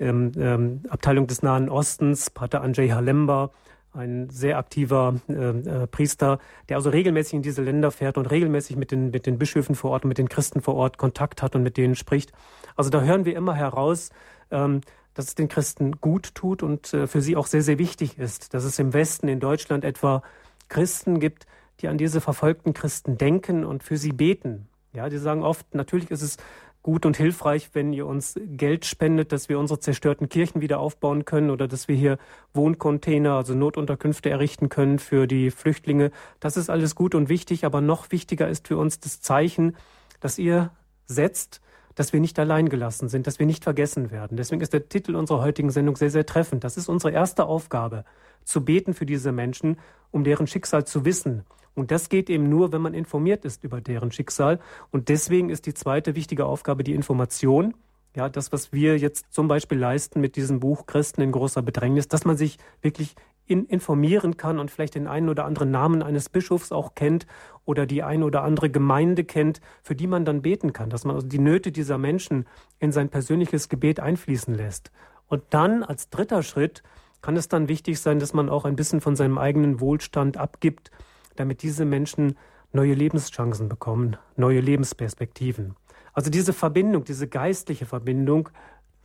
ähm, ähm, Abteilung des Nahen Ostens, Pater Andrzej Halemba, ein sehr aktiver äh, äh, Priester, der also regelmäßig in diese Länder fährt und regelmäßig mit den, mit den Bischöfen vor Ort und mit den Christen vor Ort Kontakt hat und mit denen spricht. Also da hören wir immer heraus, ähm, dass es den Christen gut tut und äh, für sie auch sehr, sehr wichtig ist, dass es im Westen, in Deutschland etwa Christen gibt, die an diese verfolgten Christen denken und für sie beten. Ja, die sagen oft, natürlich ist es gut und hilfreich, wenn ihr uns Geld spendet, dass wir unsere zerstörten Kirchen wieder aufbauen können oder dass wir hier Wohncontainer, also Notunterkünfte errichten können für die Flüchtlinge. Das ist alles gut und wichtig, aber noch wichtiger ist für uns das Zeichen, dass ihr setzt, dass wir nicht allein gelassen sind, dass wir nicht vergessen werden. Deswegen ist der Titel unserer heutigen Sendung sehr, sehr treffend. Das ist unsere erste Aufgabe, zu beten für diese Menschen, um deren Schicksal zu wissen. Und das geht eben nur, wenn man informiert ist über deren Schicksal. Und deswegen ist die zweite wichtige Aufgabe die Information. Ja, das, was wir jetzt zum Beispiel leisten mit diesem Buch Christen in großer Bedrängnis, dass man sich wirklich in, informieren kann und vielleicht den einen oder anderen Namen eines Bischofs auch kennt oder die eine oder andere Gemeinde kennt, für die man dann beten kann, dass man also die Nöte dieser Menschen in sein persönliches Gebet einfließen lässt. Und dann als dritter Schritt kann es dann wichtig sein, dass man auch ein bisschen von seinem eigenen Wohlstand abgibt, damit diese Menschen neue Lebenschancen bekommen, neue Lebensperspektiven. Also diese Verbindung, diese geistliche Verbindung,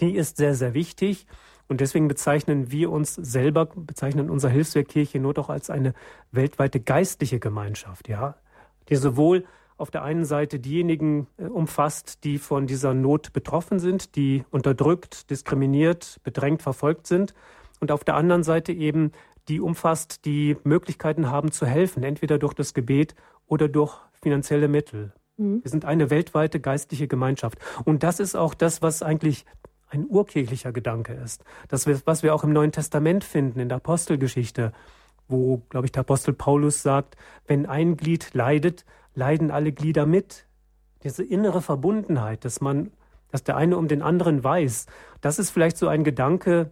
die ist sehr, sehr wichtig. Und deswegen bezeichnen wir uns selber, bezeichnen unser Hilfswerk Kirche nur doch als eine weltweite geistliche Gemeinschaft, ja, die sowohl auf der einen Seite diejenigen äh, umfasst, die von dieser Not betroffen sind, die unterdrückt, diskriminiert, bedrängt, verfolgt sind, und auf der anderen Seite eben die umfasst, die Möglichkeiten haben zu helfen, entweder durch das Gebet oder durch finanzielle Mittel. Mhm. Wir sind eine weltweite geistliche Gemeinschaft. Und das ist auch das, was eigentlich ein urkirchlicher Gedanke ist. Das, was wir auch im Neuen Testament finden, in der Apostelgeschichte, wo, glaube ich, der Apostel Paulus sagt, wenn ein Glied leidet, leiden alle Glieder mit. Diese innere Verbundenheit, dass man, dass der eine um den anderen weiß, das ist vielleicht so ein Gedanke,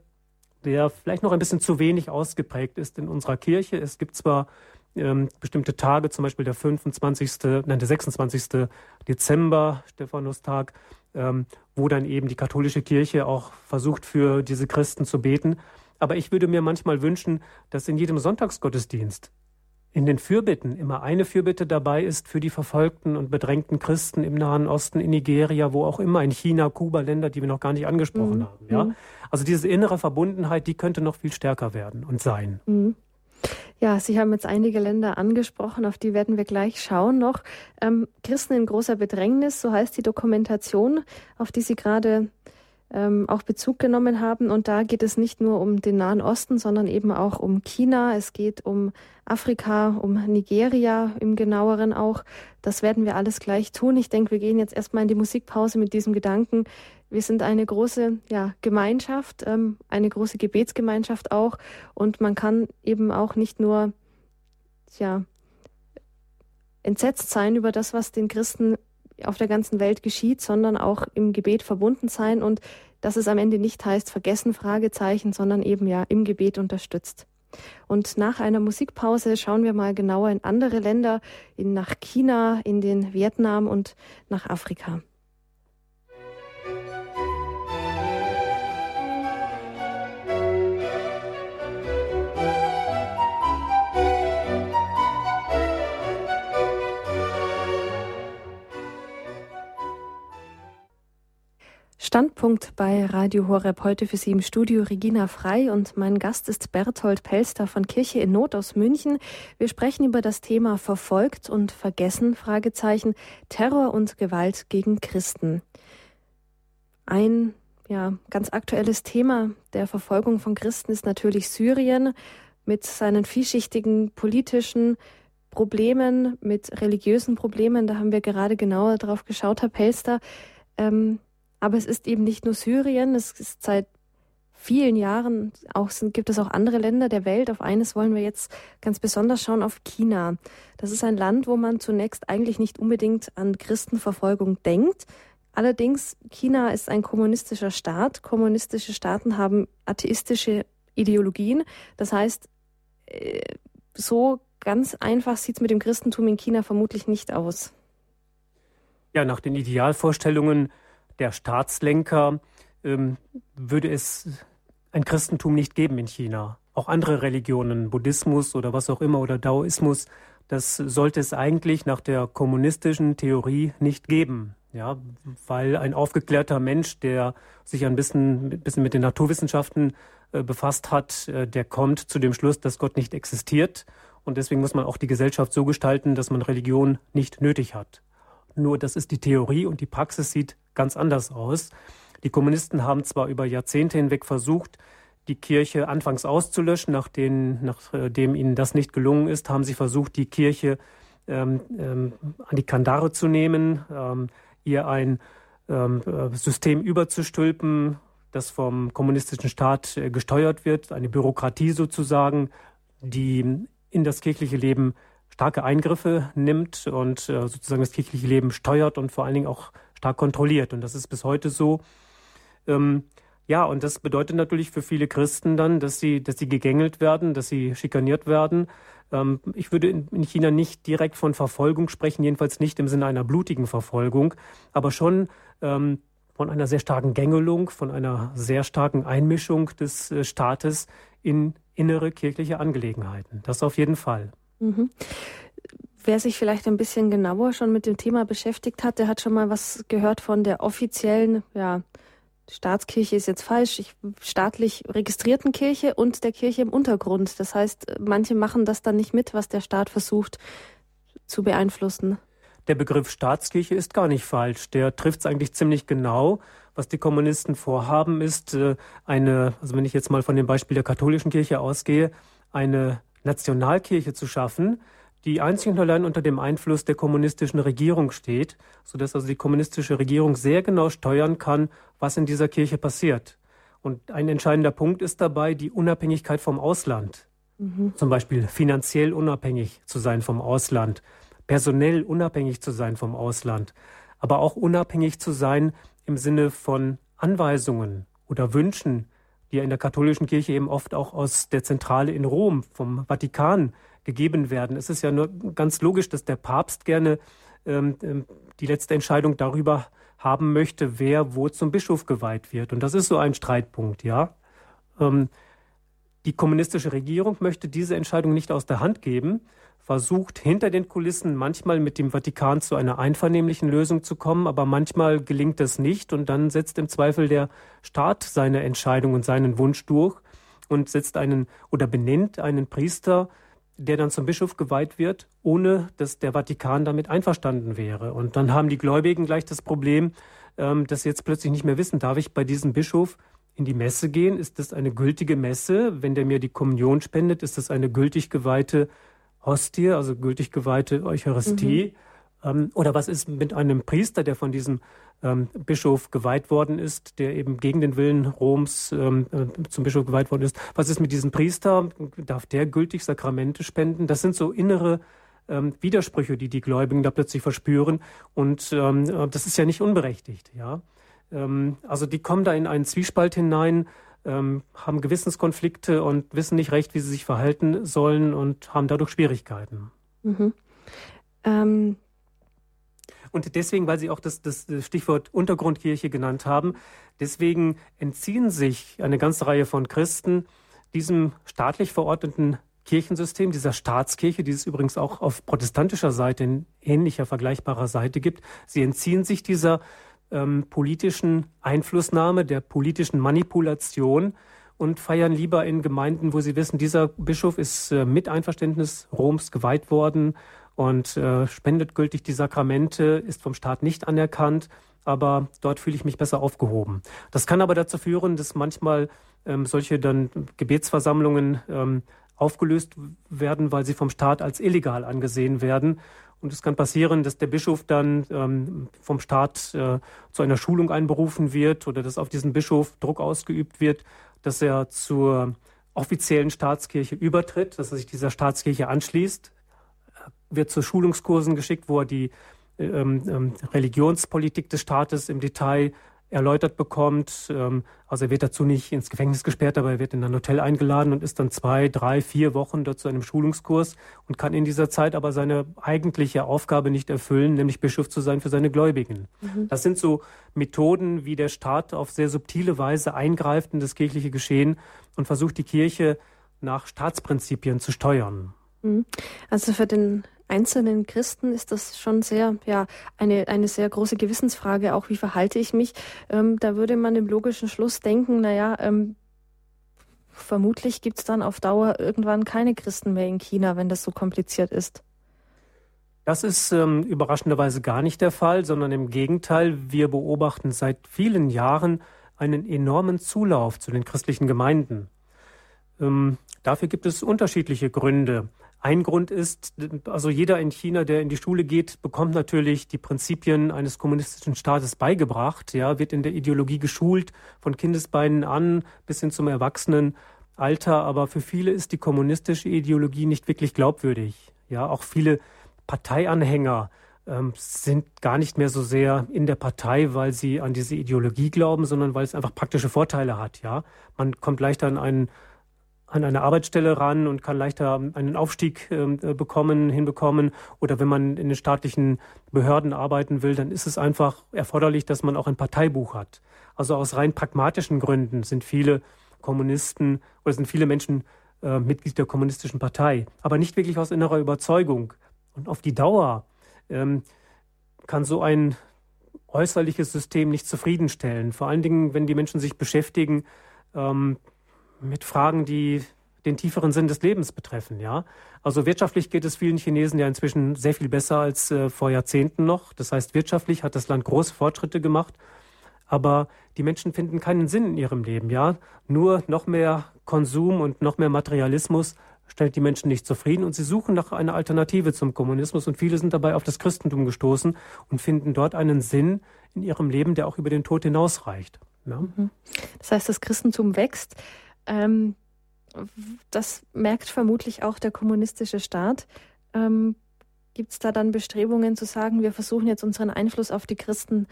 der vielleicht noch ein bisschen zu wenig ausgeprägt ist in unserer Kirche. Es gibt zwar ähm, bestimmte Tage, zum Beispiel der 25., nein, der 26. Dezember, Stephanustag, ähm, wo dann eben die katholische Kirche auch versucht, für diese Christen zu beten. Aber ich würde mir manchmal wünschen, dass in jedem Sonntagsgottesdienst in den Fürbitten immer eine Fürbitte dabei ist für die verfolgten und bedrängten Christen im Nahen Osten, in Nigeria, wo auch immer, in China, Kuba, Länder, die wir noch gar nicht angesprochen mhm. haben. Ja? Mhm. Also diese innere Verbundenheit, die könnte noch viel stärker werden und sein. Mhm. Ja, Sie haben jetzt einige Länder angesprochen, auf die werden wir gleich schauen noch. Ähm, Christen in großer Bedrängnis, so heißt die Dokumentation, auf die Sie gerade ähm, auch Bezug genommen haben. Und da geht es nicht nur um den Nahen Osten, sondern eben auch um China. Es geht um Afrika, um Nigeria im genaueren auch. Das werden wir alles gleich tun. Ich denke, wir gehen jetzt erstmal in die Musikpause mit diesem Gedanken, wir sind eine große ja, Gemeinschaft, ähm, eine große Gebetsgemeinschaft auch. Und man kann eben auch nicht nur ja, entsetzt sein über das, was den Christen auf der ganzen Welt geschieht, sondern auch im Gebet verbunden sein und dass es am Ende nicht heißt vergessen Fragezeichen, sondern eben ja im Gebet unterstützt. Und nach einer Musikpause schauen wir mal genauer in andere Länder, in, nach China, in den Vietnam und nach Afrika. Standpunkt bei Radio Horeb. Heute für Sie im Studio Regina Frei und mein Gast ist Berthold Pelster von Kirche in Not aus München. Wir sprechen über das Thema verfolgt und vergessen, Fragezeichen, Terror und Gewalt gegen Christen. Ein ja, ganz aktuelles Thema der Verfolgung von Christen ist natürlich Syrien mit seinen vielschichtigen politischen Problemen, mit religiösen Problemen. Da haben wir gerade genauer drauf geschaut, Herr Pelster. Ähm, aber es ist eben nicht nur Syrien, es ist seit vielen Jahren auch sind, gibt es auch andere Länder der Welt. Auf eines wollen wir jetzt ganz besonders schauen, auf China. Das ist ein Land, wo man zunächst eigentlich nicht unbedingt an Christenverfolgung denkt. Allerdings, China ist ein kommunistischer Staat. Kommunistische Staaten haben atheistische Ideologien. Das heißt, äh, so ganz einfach sieht es mit dem Christentum in China vermutlich nicht aus. Ja, nach den Idealvorstellungen der Staatslenker ähm, würde es ein Christentum nicht geben in China. Auch andere Religionen, Buddhismus oder was auch immer oder Daoismus, das sollte es eigentlich nach der kommunistischen Theorie nicht geben. Ja, weil ein aufgeklärter Mensch, der sich ein bisschen, ein bisschen mit den Naturwissenschaften äh, befasst hat, äh, der kommt zu dem Schluss, dass Gott nicht existiert. Und deswegen muss man auch die Gesellschaft so gestalten, dass man Religion nicht nötig hat. Nur das ist die Theorie und die Praxis sieht ganz anders aus. Die Kommunisten haben zwar über Jahrzehnte hinweg versucht, die Kirche anfangs auszulöschen, nachdem, nachdem ihnen das nicht gelungen ist, haben sie versucht, die Kirche ähm, ähm, an die Kandare zu nehmen, ähm, ihr ein ähm, äh, System überzustülpen, das vom kommunistischen Staat äh, gesteuert wird, eine Bürokratie sozusagen, die in das kirchliche Leben starke Eingriffe nimmt und äh, sozusagen das kirchliche Leben steuert und vor allen Dingen auch stark kontrolliert. Und das ist bis heute so. Ähm, ja, und das bedeutet natürlich für viele Christen dann, dass sie, dass sie gegängelt werden, dass sie schikaniert werden. Ähm, ich würde in, in China nicht direkt von Verfolgung sprechen, jedenfalls nicht im Sinne einer blutigen Verfolgung, aber schon ähm, von einer sehr starken Gängelung, von einer sehr starken Einmischung des äh, Staates in innere kirchliche Angelegenheiten. Das auf jeden Fall. Mhm. Wer sich vielleicht ein bisschen genauer schon mit dem Thema beschäftigt hat, der hat schon mal was gehört von der offiziellen, ja, Staatskirche ist jetzt falsch, ich, staatlich registrierten Kirche und der Kirche im Untergrund. Das heißt, manche machen das dann nicht mit, was der Staat versucht zu beeinflussen. Der Begriff Staatskirche ist gar nicht falsch. Der trifft es eigentlich ziemlich genau. Was die Kommunisten vorhaben, ist äh, eine, also wenn ich jetzt mal von dem Beispiel der katholischen Kirche ausgehe, eine Nationalkirche zu schaffen, die einzig und allein unter dem Einfluss der kommunistischen Regierung steht, sodass also die kommunistische Regierung sehr genau steuern kann, was in dieser Kirche passiert. Und ein entscheidender Punkt ist dabei die Unabhängigkeit vom Ausland. Mhm. Zum Beispiel finanziell unabhängig zu sein vom Ausland, personell unabhängig zu sein vom Ausland, aber auch unabhängig zu sein im Sinne von Anweisungen oder Wünschen, die ja in der katholischen Kirche eben oft auch aus der Zentrale in Rom, vom Vatikan gegeben werden. Es ist ja nur ganz logisch, dass der Papst gerne ähm, ähm, die letzte Entscheidung darüber haben möchte, wer wo zum Bischof geweiht wird. Und das ist so ein Streitpunkt, ja. Ähm, die kommunistische Regierung möchte diese Entscheidung nicht aus der Hand geben, versucht hinter den Kulissen manchmal mit dem Vatikan zu einer einvernehmlichen Lösung zu kommen, aber manchmal gelingt das nicht und dann setzt im Zweifel der Staat seine Entscheidung und seinen Wunsch durch und setzt einen oder benennt einen Priester, der dann zum Bischof geweiht wird, ohne dass der Vatikan damit einverstanden wäre. Und dann haben die Gläubigen gleich das Problem, ähm, dass sie jetzt plötzlich nicht mehr wissen, darf ich bei diesem Bischof in die Messe gehen? Ist das eine gültige Messe? Wenn der mir die Kommunion spendet, ist das eine gültig geweihte Hostie, also gültig geweihte Eucharistie? Mhm. Ähm, oder was ist mit einem Priester, der von diesem ähm, Bischof geweiht worden ist, der eben gegen den Willen Roms ähm, äh, zum Bischof geweiht worden ist. Was ist mit diesem Priester? Darf der gültig Sakramente spenden? Das sind so innere ähm, Widersprüche, die die Gläubigen da plötzlich verspüren. Und ähm, äh, das ist ja nicht unberechtigt, ja. Ähm, also die kommen da in einen Zwiespalt hinein, ähm, haben Gewissenskonflikte und wissen nicht recht, wie sie sich verhalten sollen und haben dadurch Schwierigkeiten. Mhm. Und deswegen, weil Sie auch das, das Stichwort Untergrundkirche genannt haben, deswegen entziehen sich eine ganze Reihe von Christen diesem staatlich verordneten Kirchensystem, dieser Staatskirche, die es übrigens auch auf protestantischer Seite in ähnlicher, vergleichbarer Seite gibt. Sie entziehen sich dieser ähm, politischen Einflussnahme, der politischen Manipulation und feiern lieber in Gemeinden, wo sie wissen, dieser Bischof ist äh, mit Einverständnis Roms geweiht worden und äh, spendet gültig die Sakramente, ist vom Staat nicht anerkannt, aber dort fühle ich mich besser aufgehoben. Das kann aber dazu führen, dass manchmal ähm, solche dann Gebetsversammlungen ähm, aufgelöst werden, weil sie vom Staat als illegal angesehen werden. Und es kann passieren, dass der Bischof dann ähm, vom Staat äh, zu einer Schulung einberufen wird oder dass auf diesen Bischof Druck ausgeübt wird, dass er zur offiziellen Staatskirche übertritt, dass er sich dieser Staatskirche anschließt wird zu Schulungskursen geschickt, wo er die ähm, ähm, Religionspolitik des Staates im Detail erläutert bekommt. Ähm, also er wird dazu nicht ins Gefängnis gesperrt, aber er wird in ein Hotel eingeladen und ist dann zwei, drei, vier Wochen dort zu einem Schulungskurs und kann in dieser Zeit aber seine eigentliche Aufgabe nicht erfüllen, nämlich Bischof zu sein für seine Gläubigen. Mhm. Das sind so Methoden, wie der Staat auf sehr subtile Weise eingreift in das kirchliche Geschehen und versucht, die Kirche nach Staatsprinzipien zu steuern. Mhm. Also für den einzelnen Christen ist das schon sehr, ja, eine, eine sehr große Gewissensfrage, auch wie verhalte ich mich. Ähm, da würde man im logischen Schluss denken, naja, ähm, vermutlich gibt es dann auf Dauer irgendwann keine Christen mehr in China, wenn das so kompliziert ist. Das ist ähm, überraschenderweise gar nicht der Fall, sondern im Gegenteil, wir beobachten seit vielen Jahren einen enormen Zulauf zu den christlichen Gemeinden. Ähm, dafür gibt es unterschiedliche Gründe. Ein Grund ist, also jeder in China, der in die Schule geht, bekommt natürlich die Prinzipien eines kommunistischen Staates beigebracht, ja, wird in der Ideologie geschult, von Kindesbeinen an bis hin zum Erwachsenenalter. Aber für viele ist die kommunistische Ideologie nicht wirklich glaubwürdig. Ja, auch viele Parteianhänger ähm, sind gar nicht mehr so sehr in der Partei, weil sie an diese Ideologie glauben, sondern weil es einfach praktische Vorteile hat. Ja, man kommt leichter an einen an eine Arbeitsstelle ran und kann leichter einen Aufstieg ähm, äh, bekommen, hinbekommen. Oder wenn man in den staatlichen Behörden arbeiten will, dann ist es einfach erforderlich, dass man auch ein Parteibuch hat. Also aus rein pragmatischen Gründen sind viele Kommunisten oder sind viele Menschen äh, Mitglied der kommunistischen Partei, aber nicht wirklich aus innerer Überzeugung. Und auf die Dauer ähm, kann so ein äußerliches System nicht zufriedenstellen. Vor allen Dingen, wenn die Menschen sich beschäftigen ähm, mit Fragen, die den tieferen Sinn des Lebens betreffen. Ja, also wirtschaftlich geht es vielen Chinesen ja inzwischen sehr viel besser als äh, vor Jahrzehnten noch. Das heißt, wirtschaftlich hat das Land große Fortschritte gemacht, aber die Menschen finden keinen Sinn in ihrem Leben. Ja, nur noch mehr Konsum und noch mehr Materialismus stellt die Menschen nicht zufrieden und sie suchen nach einer Alternative zum Kommunismus und viele sind dabei auf das Christentum gestoßen und finden dort einen Sinn in ihrem Leben, der auch über den Tod hinausreicht. Ja. Mhm. Das heißt, das Christentum wächst. Ähm, das merkt vermutlich auch der kommunistische Staat. Ähm, Gibt es da dann Bestrebungen zu sagen, wir versuchen jetzt unseren Einfluss auf die Christen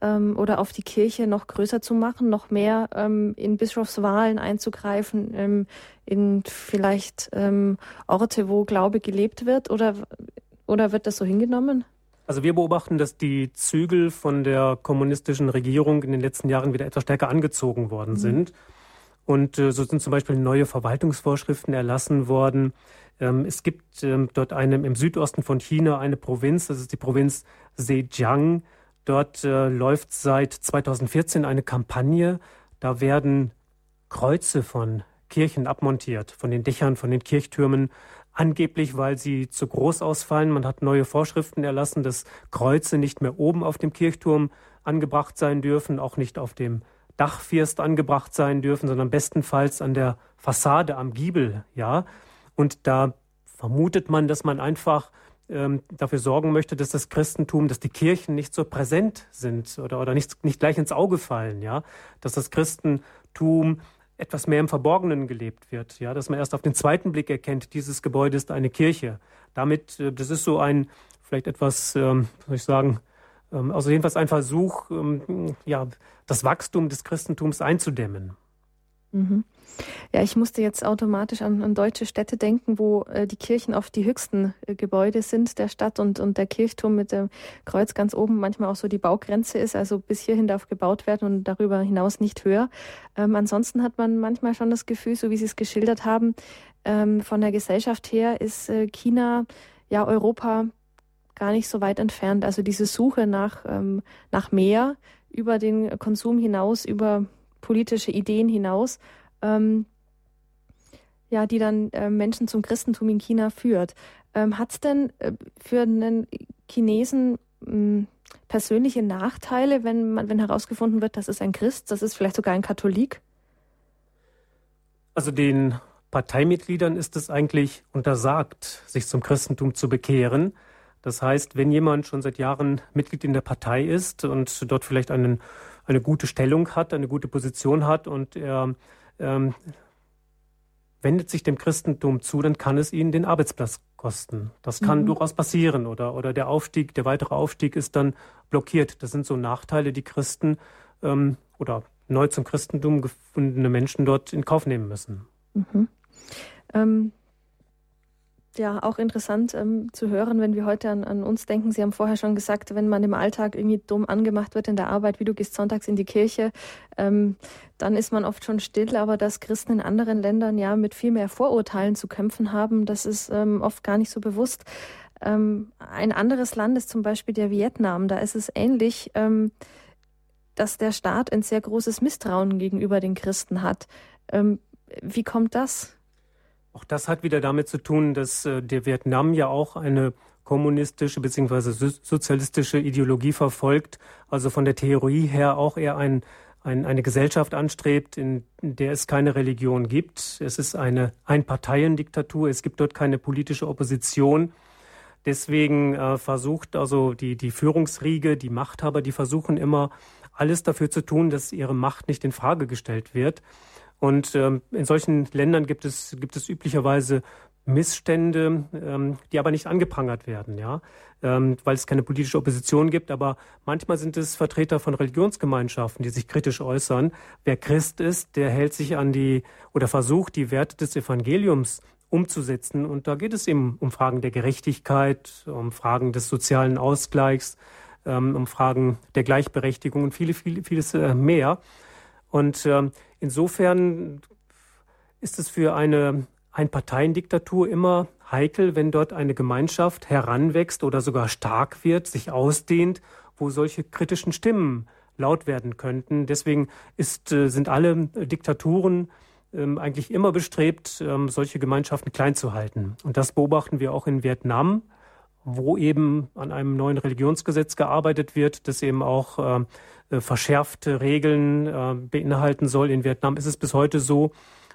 ähm, oder auf die Kirche noch größer zu machen, noch mehr ähm, in Bischofswahlen einzugreifen, ähm, in vielleicht ähm, Orte, wo Glaube gelebt wird? Oder, oder wird das so hingenommen? Also wir beobachten, dass die Zügel von der kommunistischen Regierung in den letzten Jahren wieder etwas stärker angezogen worden mhm. sind. Und äh, so sind zum Beispiel neue Verwaltungsvorschriften erlassen worden. Ähm, es gibt ähm, dort eine, im Südosten von China eine Provinz, das ist die Provinz Zhejiang. Dort äh, läuft seit 2014 eine Kampagne. Da werden Kreuze von Kirchen abmontiert, von den Dächern, von den Kirchtürmen, angeblich, weil sie zu groß ausfallen. Man hat neue Vorschriften erlassen, dass Kreuze nicht mehr oben auf dem Kirchturm angebracht sein dürfen, auch nicht auf dem Dachfirst angebracht sein dürfen, sondern bestenfalls an der Fassade, am Giebel, ja. Und da vermutet man, dass man einfach ähm, dafür sorgen möchte, dass das Christentum, dass die Kirchen nicht so präsent sind oder, oder nicht, nicht gleich ins Auge fallen, ja. Dass das Christentum etwas mehr im Verborgenen gelebt wird, ja, dass man erst auf den zweiten Blick erkennt, dieses Gebäude ist eine Kirche. Damit, äh, das ist so ein, vielleicht etwas, ähm, soll ich sagen, also jedenfalls ein Versuch, ähm, ja, das Wachstum des Christentums einzudämmen. Mhm. Ja, ich musste jetzt automatisch an, an deutsche Städte denken, wo äh, die Kirchen oft die höchsten äh, Gebäude sind der Stadt und, und der Kirchturm mit dem Kreuz ganz oben manchmal auch so die Baugrenze ist. Also bis hierhin darf gebaut werden und darüber hinaus nicht höher. Ähm, ansonsten hat man manchmal schon das Gefühl, so wie Sie es geschildert haben, ähm, von der Gesellschaft her ist äh, China ja Europa gar nicht so weit entfernt. Also diese Suche nach, ähm, nach mehr über den Konsum hinaus, über politische Ideen hinaus, ähm, ja, die dann äh, Menschen zum Christentum in China führt. Ähm, Hat es denn äh, für einen Chinesen äh, persönliche Nachteile, wenn man, wenn herausgefunden wird, das ist ein Christ, das ist vielleicht sogar ein Katholik? Also den Parteimitgliedern ist es eigentlich untersagt, sich zum Christentum zu bekehren. Das heißt, wenn jemand schon seit Jahren Mitglied in der Partei ist und dort vielleicht einen, eine gute Stellung hat, eine gute Position hat und er ähm, wendet sich dem Christentum zu, dann kann es ihn den Arbeitsplatz kosten. Das kann mhm. durchaus passieren oder, oder der Aufstieg, der weitere Aufstieg ist dann blockiert. Das sind so Nachteile, die Christen ähm, oder neu zum Christentum gefundene Menschen dort in Kauf nehmen müssen. Mhm. Ähm, ja auch interessant ähm, zu hören, wenn wir heute an, an, uns denken. Sie haben vorher schon gesagt, wenn man im Alltag irgendwie dumm angemacht wird in der Arbeit, wie du gehst sonntags in die Kirche, ähm, dann ist man oft schon still. Aber dass Christen in anderen Ländern ja mit viel mehr Vorurteilen zu kämpfen haben, das ist ähm, oft gar nicht so bewusst. Ähm, ein anderes Land ist zum Beispiel der Vietnam. Da ist es ähnlich, ähm, dass der Staat ein sehr großes Misstrauen gegenüber den Christen hat. Ähm, wie kommt das? Auch das hat wieder damit zu tun, dass äh, der Vietnam ja auch eine kommunistische bzw. sozialistische Ideologie verfolgt, also von der Theorie her auch eher ein, ein, eine Gesellschaft anstrebt, in, der es keine Religion gibt. Es ist eine Einparteiendiktatur, es gibt dort keine politische Opposition. Deswegen äh, versucht also die, die Führungsriege, die Machthaber, die versuchen immer alles dafür zu tun, dass ihre Macht nicht in Frage gestellt wird. Und ähm, in solchen Ländern gibt es, gibt es üblicherweise Missstände, ähm, die aber nicht angeprangert werden, ja, ähm, weil es keine politische Opposition gibt. Aber manchmal sind es Vertreter von Religionsgemeinschaften, die sich kritisch äußern. Wer Christ ist, der hält sich an die oder versucht, die Werte des Evangeliums umzusetzen. Und da geht es eben um Fragen der Gerechtigkeit, um Fragen des sozialen Ausgleichs, ähm, um Fragen der Gleichberechtigung und viele, viele, vieles äh, mehr. Und ähm, insofern ist es für eine Einparteiendiktatur immer heikel, wenn dort eine Gemeinschaft heranwächst oder sogar stark wird, sich ausdehnt, wo solche kritischen Stimmen laut werden könnten. Deswegen ist, äh, sind alle Diktaturen ähm, eigentlich immer bestrebt, ähm, solche Gemeinschaften klein zu halten. Und das beobachten wir auch in Vietnam, wo eben an einem neuen Religionsgesetz gearbeitet wird, das eben auch äh, verschärfte Regeln äh, beinhalten soll. In Vietnam ist es bis heute so,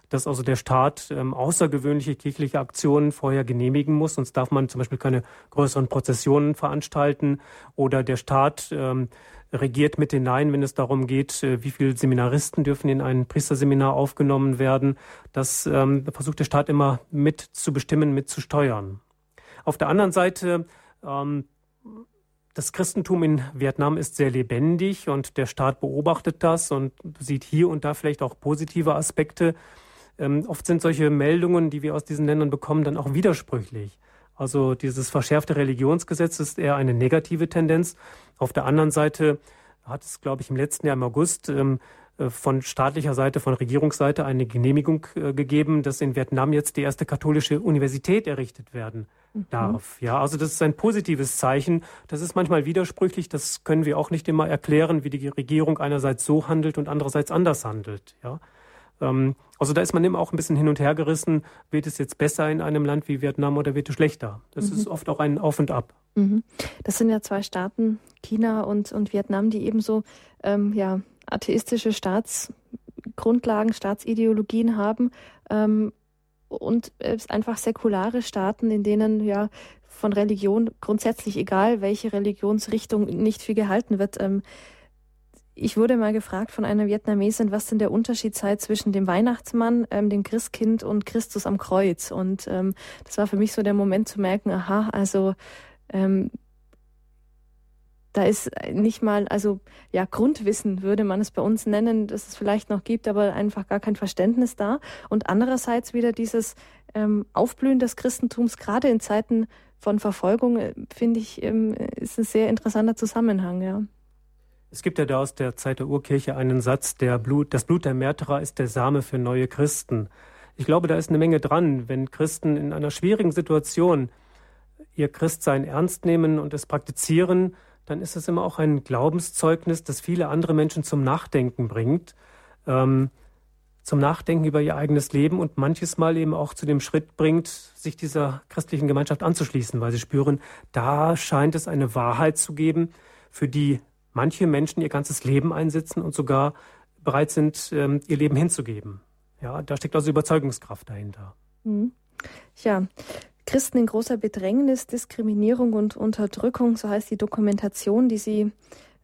dass also der Staat ähm, außergewöhnliche kirchliche Aktionen vorher genehmigen muss. Sonst darf man zum Beispiel keine größeren Prozessionen veranstalten oder der Staat ähm, regiert mit hinein, wenn es darum geht, äh, wie viele Seminaristen dürfen in ein Priesterseminar aufgenommen werden. Das ähm, versucht der Staat immer mit zu bestimmen, mit zu steuern. Auf der anderen Seite ähm, das Christentum in Vietnam ist sehr lebendig und der Staat beobachtet das und sieht hier und da vielleicht auch positive Aspekte. Ähm, oft sind solche Meldungen, die wir aus diesen Ländern bekommen, dann auch widersprüchlich. Also dieses verschärfte Religionsgesetz ist eher eine negative Tendenz. Auf der anderen Seite hat es, glaube ich, im letzten Jahr im August ähm, äh, von staatlicher Seite, von Regierungsseite eine Genehmigung äh, gegeben, dass in Vietnam jetzt die erste katholische Universität errichtet werden mhm. darf. Ja, also das ist ein positives Zeichen. Das ist manchmal widersprüchlich. Das können wir auch nicht immer erklären, wie die Regierung einerseits so handelt und andererseits anders handelt. Ja. Ähm, also da ist man immer auch ein bisschen hin und her gerissen. Wird es jetzt besser in einem Land wie Vietnam oder wird es schlechter? Das mhm. ist oft auch ein Auf und Ab. Mhm. Das sind ja zwei Staaten, China und, und Vietnam, die ebenso ähm, ja, atheistische Staatsgrundlagen, Staatsideologien haben. Ähm, und es einfach säkulare Staaten, in denen ja von Religion grundsätzlich egal, welche Religionsrichtung nicht viel gehalten wird. Ähm, ich wurde mal gefragt von einer Vietnamesin, was denn der Unterschied sei zwischen dem Weihnachtsmann, ähm, dem Christkind und Christus am Kreuz. Und ähm, das war für mich so der Moment zu merken, aha, also ähm, da ist nicht mal, also ja, Grundwissen würde man es bei uns nennen, dass es vielleicht noch gibt, aber einfach gar kein Verständnis da. Und andererseits wieder dieses ähm, Aufblühen des Christentums, gerade in Zeiten von Verfolgung, äh, finde ich, ähm, ist ein sehr interessanter Zusammenhang, ja. Es gibt ja da aus der Zeit der Urkirche einen Satz, der Blut, das Blut der Märtyrer ist der Same für neue Christen. Ich glaube, da ist eine Menge dran, wenn Christen in einer schwierigen Situation ihr Christsein ernst nehmen und es praktizieren, dann ist es immer auch ein Glaubenszeugnis, das viele andere Menschen zum Nachdenken bringt, ähm, zum Nachdenken über ihr eigenes Leben und manches Mal eben auch zu dem Schritt bringt, sich dieser christlichen Gemeinschaft anzuschließen, weil sie spüren, da scheint es eine Wahrheit zu geben, für die manche Menschen ihr ganzes Leben einsetzen und sogar bereit sind, ähm, ihr Leben hinzugeben. Ja, da steckt also Überzeugungskraft dahinter. Mhm. Ja, Christen in großer Bedrängnis, Diskriminierung und Unterdrückung, so heißt die Dokumentation, die Sie,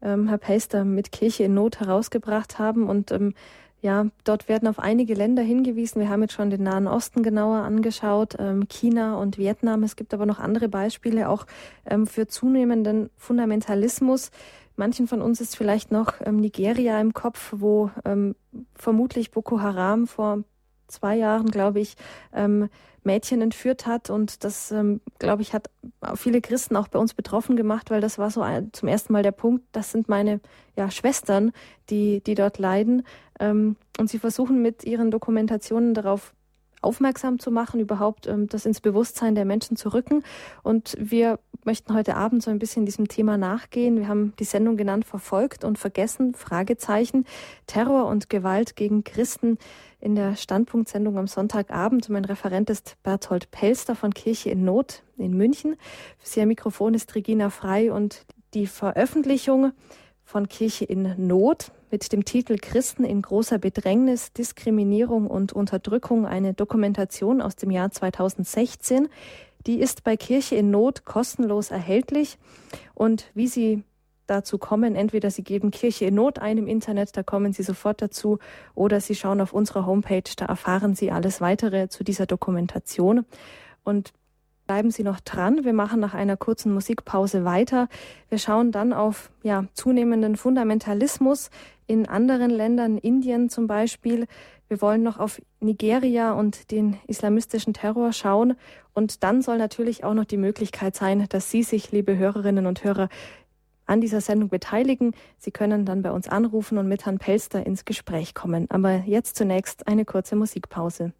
ähm, Herr Peister, mit Kirche in Not herausgebracht haben. Und ähm, ja, dort werden auf einige Länder hingewiesen. Wir haben jetzt schon den Nahen Osten genauer angeschaut, ähm, China und Vietnam. Es gibt aber noch andere Beispiele auch ähm, für zunehmenden Fundamentalismus. Manchen von uns ist vielleicht noch ähm, Nigeria im Kopf, wo ähm, vermutlich Boko Haram vor zwei Jahren, glaube ich, ähm, Mädchen entführt hat. Und das, ähm, glaube ich, hat viele Christen auch bei uns betroffen gemacht, weil das war so ein, zum ersten Mal der Punkt, das sind meine ja, Schwestern, die, die dort leiden. Ähm, und sie versuchen mit ihren Dokumentationen darauf aufmerksam zu machen, überhaupt ähm, das ins Bewusstsein der Menschen zu rücken. Und wir möchten heute Abend so ein bisschen diesem Thema nachgehen. Wir haben die Sendung genannt Verfolgt und Vergessen, Fragezeichen, Terror und Gewalt gegen Christen in der Standpunktsendung am Sonntagabend. Mein Referent ist Berthold Pelster von Kirche in Not in München. Für Sie am Mikrofon ist Regina Frei und die Veröffentlichung von Kirche in Not mit dem Titel Christen in großer Bedrängnis, Diskriminierung und Unterdrückung, eine Dokumentation aus dem Jahr 2016. Die ist bei Kirche in Not kostenlos erhältlich. Und wie Sie dazu kommen. Entweder Sie geben Kirche in Not ein im Internet, da kommen Sie sofort dazu, oder Sie schauen auf unserer Homepage, da erfahren Sie alles weitere zu dieser Dokumentation. Und bleiben Sie noch dran. Wir machen nach einer kurzen Musikpause weiter. Wir schauen dann auf ja, zunehmenden Fundamentalismus in anderen Ländern, Indien zum Beispiel. Wir wollen noch auf Nigeria und den islamistischen Terror schauen. Und dann soll natürlich auch noch die Möglichkeit sein, dass Sie sich, liebe Hörerinnen und Hörer, an dieser Sendung beteiligen. Sie können dann bei uns anrufen und mit Herrn Pelster ins Gespräch kommen. Aber jetzt zunächst eine kurze Musikpause.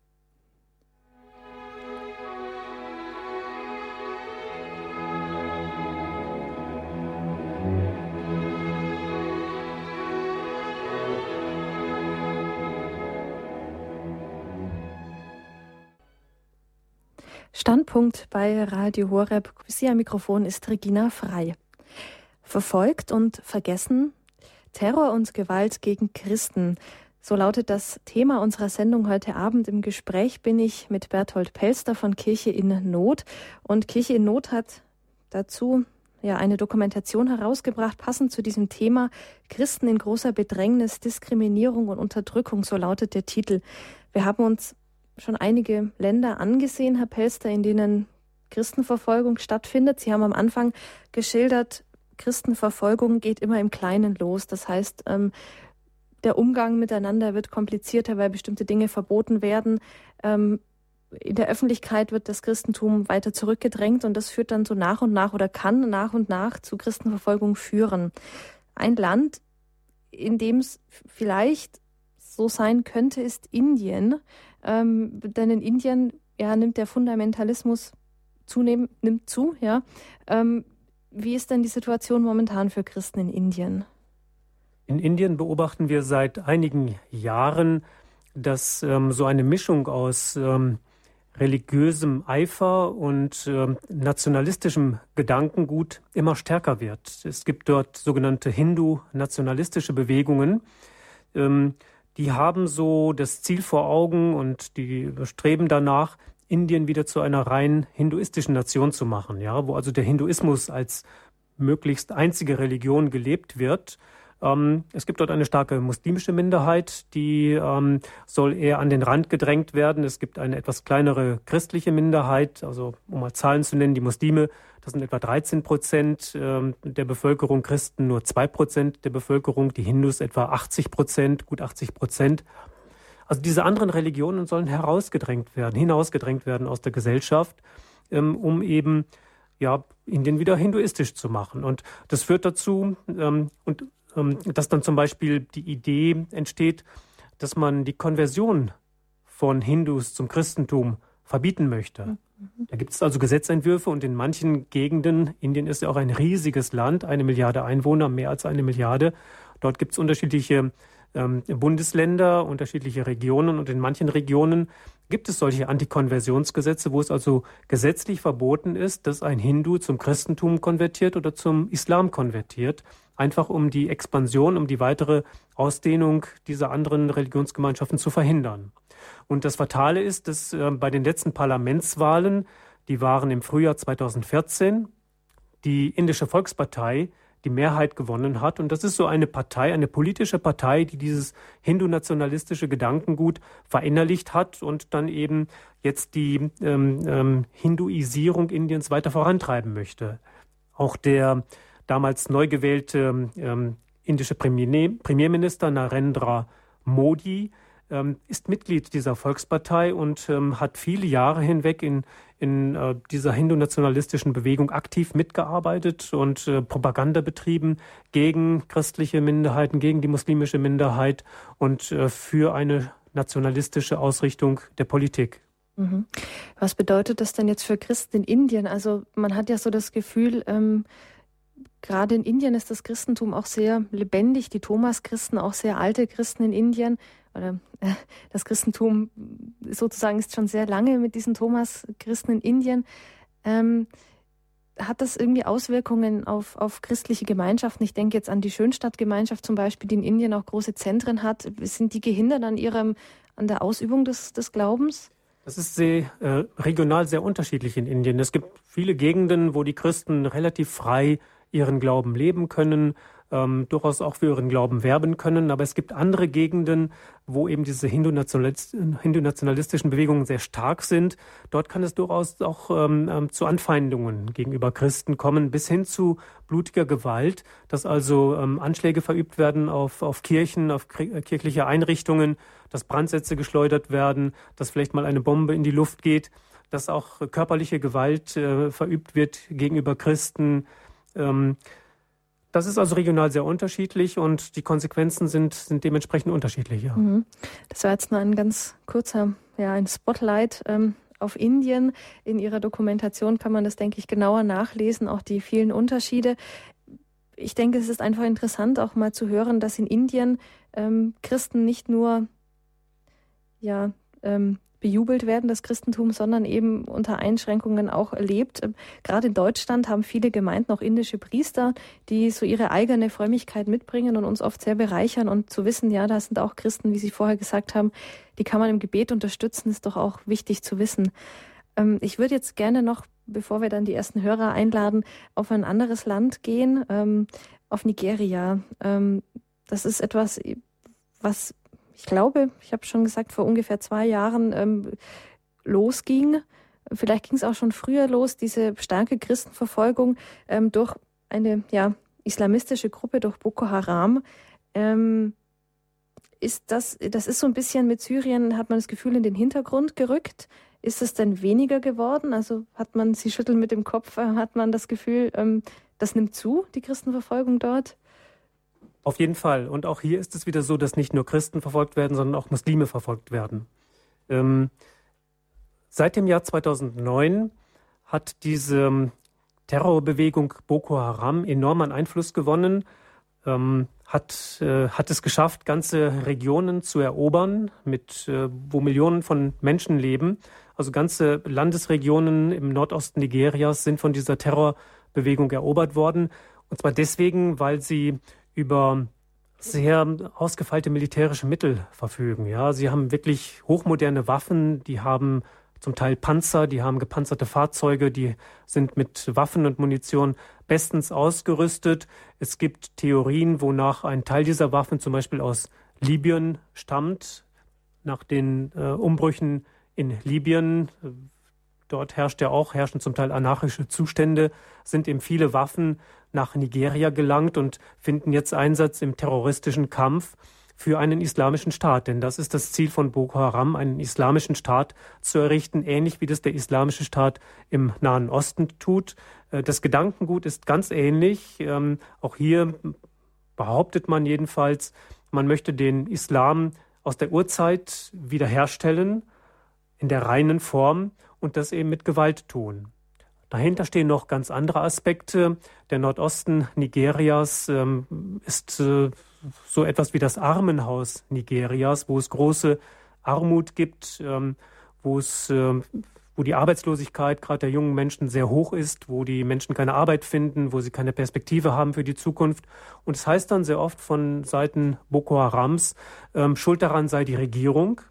Standpunkt bei Radio Horeb. Sie am Mikrofon ist Regina Frei. Verfolgt und vergessen Terror und Gewalt gegen Christen. So lautet das Thema unserer Sendung heute Abend. Im Gespräch bin ich mit Berthold Pelster von Kirche in Not. Und Kirche in Not hat dazu ja eine Dokumentation herausgebracht, passend zu diesem Thema Christen in großer Bedrängnis, Diskriminierung und Unterdrückung, so lautet der Titel. Wir haben uns schon einige Länder angesehen, Herr Pelster, in denen Christenverfolgung stattfindet. Sie haben am Anfang geschildert, Christenverfolgung geht immer im Kleinen los. Das heißt, ähm, der Umgang miteinander wird komplizierter, weil bestimmte Dinge verboten werden. Ähm, in der Öffentlichkeit wird das Christentum weiter zurückgedrängt und das führt dann so nach und nach oder kann nach und nach zu Christenverfolgung führen. Ein Land, in dem es vielleicht so sein könnte, ist Indien. Ähm, denn in Indien ja, nimmt der Fundamentalismus zunehmend nimmt zu. Ja. Ähm, wie ist denn die Situation momentan für Christen in Indien? In Indien beobachten wir seit einigen Jahren, dass ähm, so eine Mischung aus ähm, religiösem Eifer und äh, nationalistischem Gedankengut immer stärker wird. Es gibt dort sogenannte Hindu-nationalistische Bewegungen. Ähm, die haben so das Ziel vor Augen und die streben danach, Indien wieder zu einer rein hinduistischen Nation zu machen, ja, wo also der Hinduismus als möglichst einzige Religion gelebt wird ähm, es gibt dort eine starke muslimische Minderheit, die ähm, soll eher an den Rand gedrängt werden. Es gibt eine etwas kleinere christliche Minderheit, also um mal Zahlen zu nennen, die Muslime, das sind etwa 13 Prozent ähm, der Bevölkerung, Christen nur zwei Prozent der Bevölkerung, die Hindus etwa 80 Prozent, gut 80 Prozent. Also diese anderen Religionen sollen herausgedrängt werden, hinausgedrängt werden aus der Gesellschaft, ähm, um eben ja, Indien wieder hinduistisch zu machen. Und das führt dazu, ähm, und dass dann zum Beispiel die Idee entsteht, dass man die Konversion von Hindus zum Christentum verbieten möchte. Da gibt es also Gesetzentwürfe und in manchen Gegenden, Indien ist ja auch ein riesiges Land, eine Milliarde Einwohner, mehr als eine Milliarde, dort gibt es unterschiedliche ähm, Bundesländer, unterschiedliche Regionen und in manchen Regionen gibt es solche Antikonversionsgesetze, wo es also gesetzlich verboten ist, dass ein Hindu zum Christentum konvertiert oder zum Islam konvertiert, einfach um die Expansion, um die weitere Ausdehnung dieser anderen Religionsgemeinschaften zu verhindern. Und das Fatale ist, dass äh, bei den letzten Parlamentswahlen, die waren im Frühjahr 2014, die indische Volkspartei die Mehrheit gewonnen hat. Und das ist so eine Partei, eine politische Partei, die dieses hindu-nationalistische Gedankengut verinnerlicht hat und dann eben jetzt die ähm, ähm, Hinduisierung Indiens weiter vorantreiben möchte. Auch der damals neu gewählte ähm, indische Premier, Premierminister Narendra Modi ist Mitglied dieser Volkspartei und ähm, hat viele Jahre hinweg in, in äh, dieser hindu-nationalistischen Bewegung aktiv mitgearbeitet und äh, Propaganda betrieben gegen christliche Minderheiten, gegen die muslimische Minderheit und äh, für eine nationalistische Ausrichtung der Politik. Mhm. Was bedeutet das denn jetzt für Christen in Indien? Also man hat ja so das Gefühl, ähm, gerade in Indien ist das Christentum auch sehr lebendig, die Thomas-Christen, auch sehr alte Christen in Indien oder äh, das Christentum sozusagen ist schon sehr lange mit diesen Thomas-Christen in Indien. Ähm, hat das irgendwie Auswirkungen auf, auf christliche Gemeinschaften? Ich denke jetzt an die Schönstadtgemeinschaft zum Beispiel, die in Indien auch große Zentren hat. Sind die gehindert an ihrem, an der Ausübung des, des Glaubens? Das ist sehr, äh, regional sehr unterschiedlich in Indien. Es gibt viele Gegenden, wo die Christen relativ frei ihren Glauben leben können, ähm, durchaus auch für ihren Glauben werben können. Aber es gibt andere Gegenden, wo eben diese hindu-nationalistischen Bewegungen sehr stark sind. Dort kann es durchaus auch ähm, ähm, zu Anfeindungen gegenüber Christen kommen, bis hin zu blutiger Gewalt, dass also ähm, Anschläge verübt werden auf, auf Kirchen, auf kirchliche Einrichtungen, dass Brandsätze geschleudert werden, dass vielleicht mal eine Bombe in die Luft geht, dass auch körperliche Gewalt äh, verübt wird gegenüber Christen. Ähm, das ist also regional sehr unterschiedlich und die Konsequenzen sind, sind dementsprechend unterschiedlich. Ja. Mhm. Das war jetzt nur ein ganz kurzer, ja, ein Spotlight ähm, auf Indien. In Ihrer Dokumentation kann man das, denke ich, genauer nachlesen, auch die vielen Unterschiede. Ich denke, es ist einfach interessant, auch mal zu hören, dass in Indien ähm, Christen nicht nur ja, ähm, bejubelt werden, das Christentum, sondern eben unter Einschränkungen auch erlebt. Gerade in Deutschland haben viele Gemeinden auch indische Priester, die so ihre eigene Frömmigkeit mitbringen und uns oft sehr bereichern. Und zu wissen, ja, da sind auch Christen, wie Sie vorher gesagt haben, die kann man im Gebet unterstützen, ist doch auch wichtig zu wissen. Ähm, ich würde jetzt gerne noch, bevor wir dann die ersten Hörer einladen, auf ein anderes Land gehen, ähm, auf Nigeria. Ähm, das ist etwas, was ich glaube, ich habe schon gesagt, vor ungefähr zwei Jahren ähm, losging. Vielleicht ging es auch schon früher los, diese starke Christenverfolgung ähm, durch eine ja, islamistische Gruppe, durch Boko Haram. Ähm, ist das, das ist so ein bisschen mit Syrien, hat man das Gefühl, in den Hintergrund gerückt. Ist es denn weniger geworden? Also hat man, Sie schütteln mit dem Kopf, äh, hat man das Gefühl, ähm, das nimmt zu, die Christenverfolgung dort? Auf jeden Fall. Und auch hier ist es wieder so, dass nicht nur Christen verfolgt werden, sondern auch Muslime verfolgt werden. Ähm, seit dem Jahr 2009 hat diese ähm, Terrorbewegung Boko Haram enorm an Einfluss gewonnen, ähm, hat, äh, hat es geschafft, ganze Regionen zu erobern, mit, äh, wo Millionen von Menschen leben. Also ganze Landesregionen im Nordosten Nigerias sind von dieser Terrorbewegung erobert worden. Und zwar deswegen, weil sie über sehr ausgefeilte militärische Mittel verfügen. Ja, sie haben wirklich hochmoderne Waffen, die haben zum Teil Panzer, die haben gepanzerte Fahrzeuge, die sind mit Waffen und Munition bestens ausgerüstet. Es gibt Theorien, wonach ein Teil dieser Waffen zum Beispiel aus Libyen stammt. Nach den äh, Umbrüchen in Libyen, äh, dort herrscht ja auch, herrschen zum Teil anarchische Zustände, sind eben viele Waffen nach Nigeria gelangt und finden jetzt Einsatz im terroristischen Kampf für einen islamischen Staat. Denn das ist das Ziel von Boko Haram, einen islamischen Staat zu errichten, ähnlich wie das der islamische Staat im Nahen Osten tut. Äh, das Gedankengut ist ganz ähnlich. Ähm, auch hier behauptet man jedenfalls, man möchte den Islam aus der Urzeit wiederherstellen in der reinen Form und das eben mit Gewalt tun. Dahinter stehen noch ganz andere Aspekte. Der Nordosten Nigerias ähm, ist äh, so etwas wie das Armenhaus Nigerias, wo es große Armut gibt, ähm, wo es äh, wo die Arbeitslosigkeit gerade der jungen Menschen sehr hoch ist, wo die Menschen keine Arbeit finden, wo sie keine Perspektive haben für die Zukunft. Und es heißt dann sehr oft von Seiten Boko Harams, ähm, Schuld daran sei die Regierung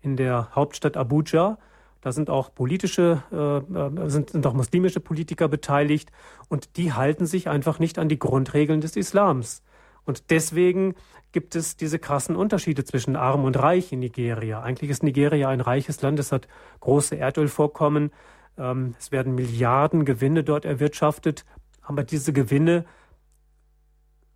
in der Hauptstadt Abuja, da sind auch politische, äh, äh, sind, sind auch muslimische Politiker beteiligt und die halten sich einfach nicht an die Grundregeln des Islams. Und deswegen gibt es diese krassen Unterschiede zwischen arm und reich in Nigeria. Eigentlich ist Nigeria ein reiches Land, es hat große Erdölvorkommen, ähm, es werden Milliarden Gewinne dort erwirtschaftet, aber diese Gewinne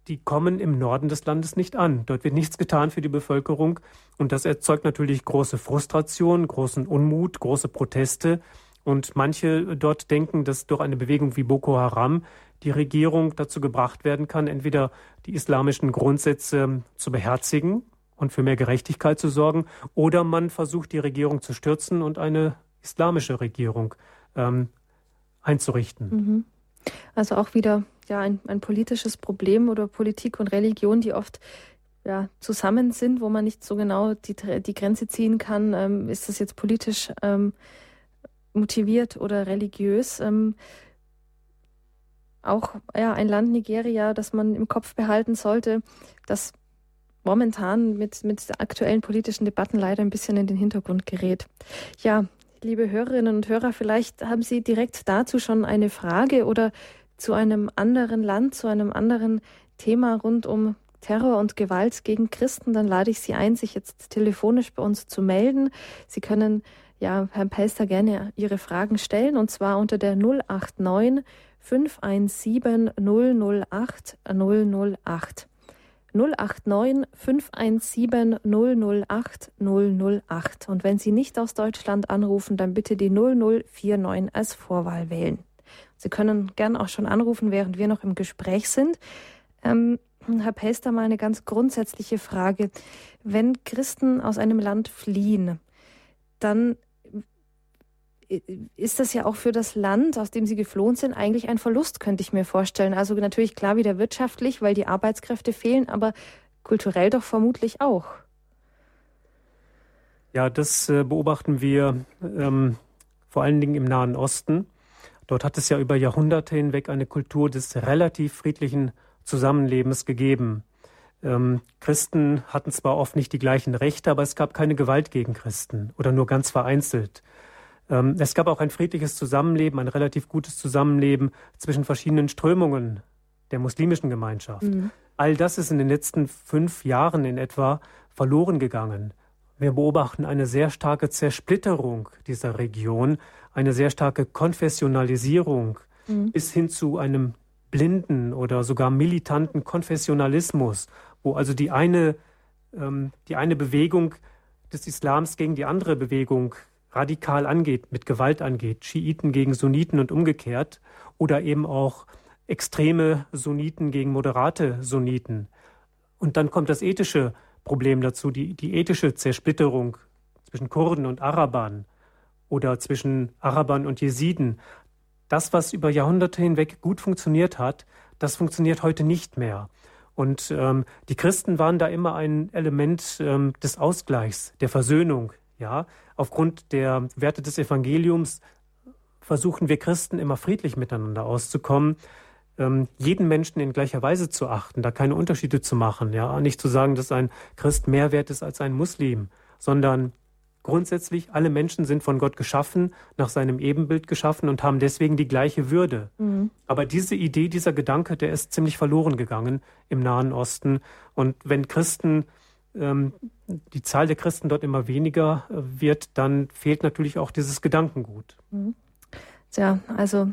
die kommen im Norden des Landes nicht an. Dort wird nichts getan für die Bevölkerung und das erzeugt natürlich große Frustration, großen Unmut, große Proteste. Und manche dort denken, dass durch eine Bewegung wie Boko Haram die Regierung dazu gebracht werden kann, entweder die islamischen Grundsätze zu beherzigen und für mehr Gerechtigkeit zu sorgen, oder man versucht, die Regierung zu stürzen und eine islamische Regierung ähm, einzurichten. Mhm. Also auch wieder ja ein, ein politisches Problem oder Politik und Religion, die oft ja, zusammen sind, wo man nicht so genau die, die Grenze ziehen kann, ähm, ist das jetzt politisch ähm, motiviert oder religiös. Ähm, auch ja, ein Land Nigeria, das man im Kopf behalten sollte, das momentan mit, mit aktuellen politischen Debatten leider ein bisschen in den Hintergrund gerät. Ja, liebe Hörerinnen und Hörer, vielleicht haben Sie direkt dazu schon eine Frage oder zu einem anderen Land, zu einem anderen Thema rund um Terror und Gewalt gegen Christen, dann lade ich Sie ein, sich jetzt telefonisch bei uns zu melden. Sie können ja Herrn Pelster gerne Ihre Fragen stellen und zwar unter der 089 517 008 008. 089 517 008 008. Und wenn Sie nicht aus Deutschland anrufen, dann bitte die 0049 als Vorwahl wählen. Sie können gern auch schon anrufen, während wir noch im Gespräch sind. Ähm, Herr Pelster, mal eine ganz grundsätzliche Frage. Wenn Christen aus einem Land fliehen, dann ist das ja auch für das Land, aus dem sie geflohen sind, eigentlich ein Verlust, könnte ich mir vorstellen. Also natürlich klar wieder wirtschaftlich, weil die Arbeitskräfte fehlen, aber kulturell doch vermutlich auch. Ja, das äh, beobachten wir ähm, vor allen Dingen im Nahen Osten. Dort hat es ja über Jahrhunderte hinweg eine Kultur des relativ friedlichen Zusammenlebens gegeben. Ähm, Christen hatten zwar oft nicht die gleichen Rechte, aber es gab keine Gewalt gegen Christen oder nur ganz vereinzelt. Ähm, es gab auch ein friedliches Zusammenleben, ein relativ gutes Zusammenleben zwischen verschiedenen Strömungen der muslimischen Gemeinschaft. Mhm. All das ist in den letzten fünf Jahren in etwa verloren gegangen. Wir beobachten eine sehr starke Zersplitterung dieser Region, eine sehr starke Konfessionalisierung mhm. bis hin zu einem blinden oder sogar militanten Konfessionalismus, wo also die eine, ähm, die eine Bewegung des Islams gegen die andere Bewegung radikal angeht, mit Gewalt angeht, Schiiten gegen Sunniten und umgekehrt, oder eben auch extreme Sunniten gegen moderate Sunniten. Und dann kommt das ethische Problem dazu, die, die ethische Zersplitterung zwischen Kurden und Arabern oder zwischen Arabern und Jesiden. Das, was über Jahrhunderte hinweg gut funktioniert hat, das funktioniert heute nicht mehr. Und ähm, die Christen waren da immer ein Element ähm, des Ausgleichs, der Versöhnung. Ja, aufgrund der Werte des Evangeliums versuchen wir Christen immer friedlich miteinander auszukommen ähm, jeden Menschen in gleicher Weise zu achten, da keine Unterschiede zu machen, ja, nicht zu sagen, dass ein Christ mehr wert ist als ein Muslim, sondern grundsätzlich alle Menschen sind von Gott geschaffen, nach seinem Ebenbild geschaffen und haben deswegen die gleiche Würde. Mhm. Aber diese Idee, dieser Gedanke, der ist ziemlich verloren gegangen im Nahen Osten. Und wenn Christen die Zahl der Christen dort immer weniger äh, wird, dann fehlt natürlich auch dieses Gedankengut. Mhm. Tja, also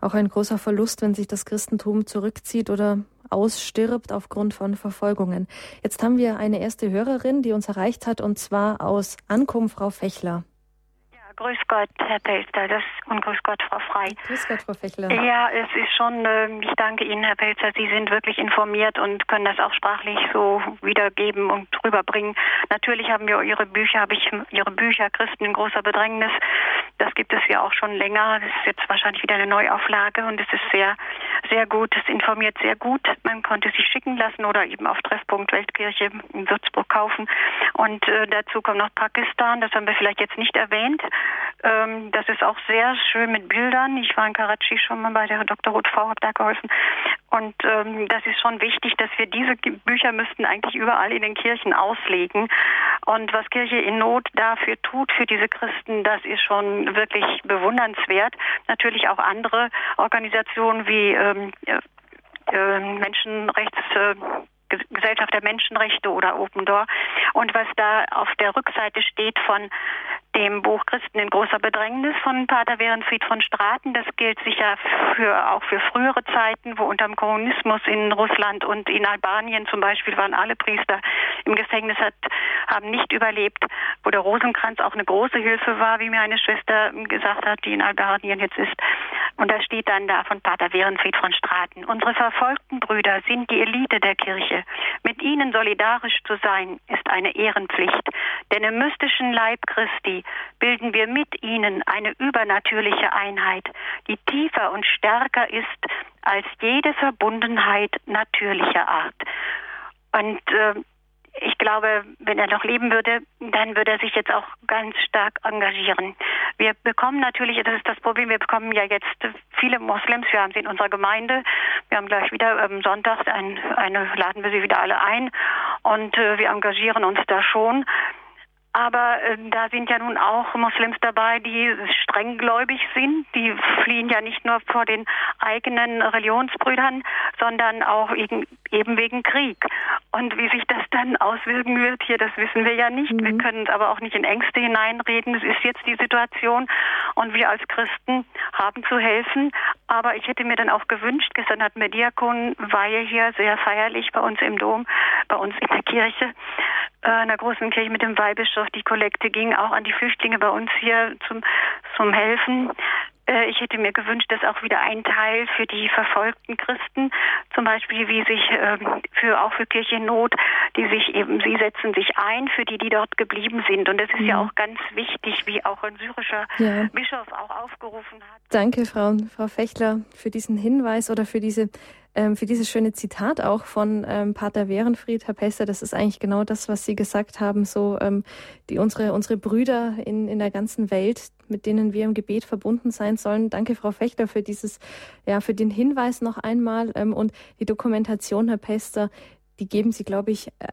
auch ein großer Verlust, wenn sich das Christentum zurückzieht oder ausstirbt aufgrund von Verfolgungen. Jetzt haben wir eine erste Hörerin, die uns erreicht hat, und zwar aus Ankum, Frau Fechler. Grüß Gott, Herr Pelzer, das, und grüß Gott, Frau Frei. Grüß Gott, Frau Fechler. Ja, es ist schon, äh, ich danke Ihnen, Herr Pelzer, Sie sind wirklich informiert und können das auch sprachlich so wiedergeben und rüberbringen. Natürlich haben wir Ihre Bücher, habe ich Ihre Bücher, Christen in großer Bedrängnis, das gibt es ja auch schon länger. Das ist jetzt wahrscheinlich wieder eine Neuauflage und es ist sehr, sehr gut. Es informiert sehr gut. Man konnte sie schicken lassen oder eben auf Treffpunkt Weltkirche in Würzburg kaufen. Und äh, dazu kommt noch Pakistan, das haben wir vielleicht jetzt nicht erwähnt. Ähm, das ist auch sehr schön mit Bildern. Ich war in Karachi schon mal bei der Dr. Ruth V, habe da geholfen. Und ähm, das ist schon wichtig, dass wir diese Bücher müssten eigentlich überall in den Kirchen auslegen. Und was Kirche in Not dafür tut, für diese Christen, das ist schon wirklich bewundernswert. Natürlich auch andere Organisationen wie ähm, äh, Menschenrechts äh, Gesellschaft der Menschenrechte oder Open Door. Und was da auf der Rückseite steht von dem Buch Christen in großer Bedrängnis von Pater Werenfried von Straten. Das gilt sicher für, auch für frühere Zeiten, wo unter dem Kommunismus in Russland und in Albanien zum Beispiel waren alle Priester im Gefängnis, hat, haben nicht überlebt, wo der Rosenkranz auch eine große Hilfe war, wie mir eine Schwester gesagt hat, die in Albanien jetzt ist. Und da steht dann da von Pater Werenfried von Straten. Unsere verfolgten Brüder sind die Elite der Kirche. Mit ihnen solidarisch zu sein, ist eine Ehrenpflicht. Denn im mystischen Leib Christi bilden wir mit ihnen eine übernatürliche Einheit, die tiefer und stärker ist als jede Verbundenheit natürlicher Art. Und äh, ich glaube, wenn er noch leben würde, dann würde er sich jetzt auch ganz stark engagieren. Wir bekommen natürlich, das ist das Problem, wir bekommen ja jetzt viele Moslems, wir haben sie in unserer Gemeinde, wir haben gleich wieder ähm, Sonntag, ein, eine, laden wir sie wieder alle ein und äh, wir engagieren uns da schon. Aber äh, da sind ja nun auch Moslems dabei, die strenggläubig sind. Die fliehen ja nicht nur vor den eigenen Religionsbrüdern, sondern auch eben, eben wegen Krieg. Und wie sich das dann auswirken wird hier, das wissen wir ja nicht. Mhm. Wir können aber auch nicht in Ängste hineinreden. Es ist jetzt die Situation und wir als Christen haben zu helfen. Aber ich hätte mir dann auch gewünscht, gestern hat mir Diakon Weihe hier sehr feierlich bei uns im Dom, bei uns in der Kirche, äh, einer großen Kirche mit dem Weihbischof. Die Kollekte ging auch an die Flüchtlinge bei uns hier zum, zum Helfen. Äh, ich hätte mir gewünscht, dass auch wieder ein Teil für die verfolgten Christen, zum Beispiel wie sich ähm, für auch für Kirche Not, die sich eben, sie setzen sich ein für die, die dort geblieben sind. Und das ist mhm. ja auch ganz wichtig, wie auch ein syrischer ja. Bischof auch aufgerufen hat. Danke, Frau, Frau Fechler, für diesen Hinweis oder für diese ähm, für dieses schöne Zitat auch von ähm, Pater Werenfried, Herr Pester. Das ist eigentlich genau das, was Sie gesagt haben, so ähm, die unsere unsere Brüder in in der ganzen Welt, mit denen wir im Gebet verbunden sein sollen. Danke, Frau Fechter, für dieses ja für den Hinweis noch einmal ähm, und die Dokumentation, Herr Pester, die geben Sie, glaube ich. Äh,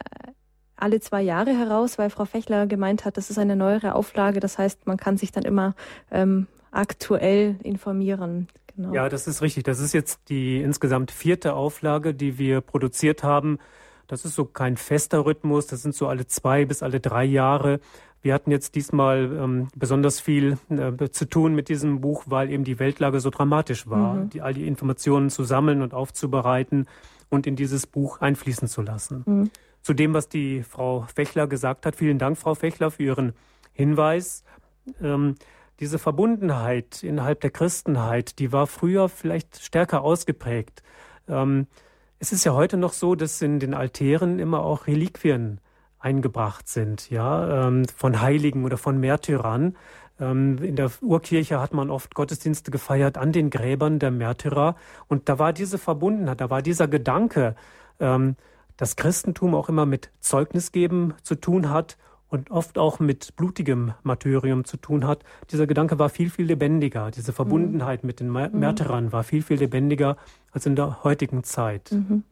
alle zwei Jahre heraus, weil Frau Fechler gemeint hat, das ist eine neuere Auflage. Das heißt, man kann sich dann immer ähm, aktuell informieren. Genau. Ja, das ist richtig. Das ist jetzt die insgesamt vierte Auflage, die wir produziert haben. Das ist so kein fester Rhythmus. Das sind so alle zwei bis alle drei Jahre. Wir hatten jetzt diesmal ähm, besonders viel äh, zu tun mit diesem Buch, weil eben die Weltlage so dramatisch war, mhm. die, all die Informationen zu sammeln und aufzubereiten und in dieses Buch einfließen zu lassen. Mhm. Zu dem, was die Frau Fechler gesagt hat, vielen Dank, Frau Fechler, für Ihren Hinweis. Ähm, diese Verbundenheit innerhalb der Christenheit, die war früher vielleicht stärker ausgeprägt. Ähm, es ist ja heute noch so, dass in den Altären immer auch Reliquien eingebracht sind, ja, ähm, von Heiligen oder von Märtyrern. Ähm, in der Urkirche hat man oft Gottesdienste gefeiert an den Gräbern der Märtyrer. Und da war diese Verbundenheit, da war dieser Gedanke, ähm, dass Christentum auch immer mit Zeugnis geben zu tun hat und oft auch mit blutigem Martyrium zu tun hat. Dieser Gedanke war viel, viel lebendiger. Diese Verbundenheit mhm. mit den mhm. Märtyrern war viel, viel lebendiger als in der heutigen Zeit. Mhm.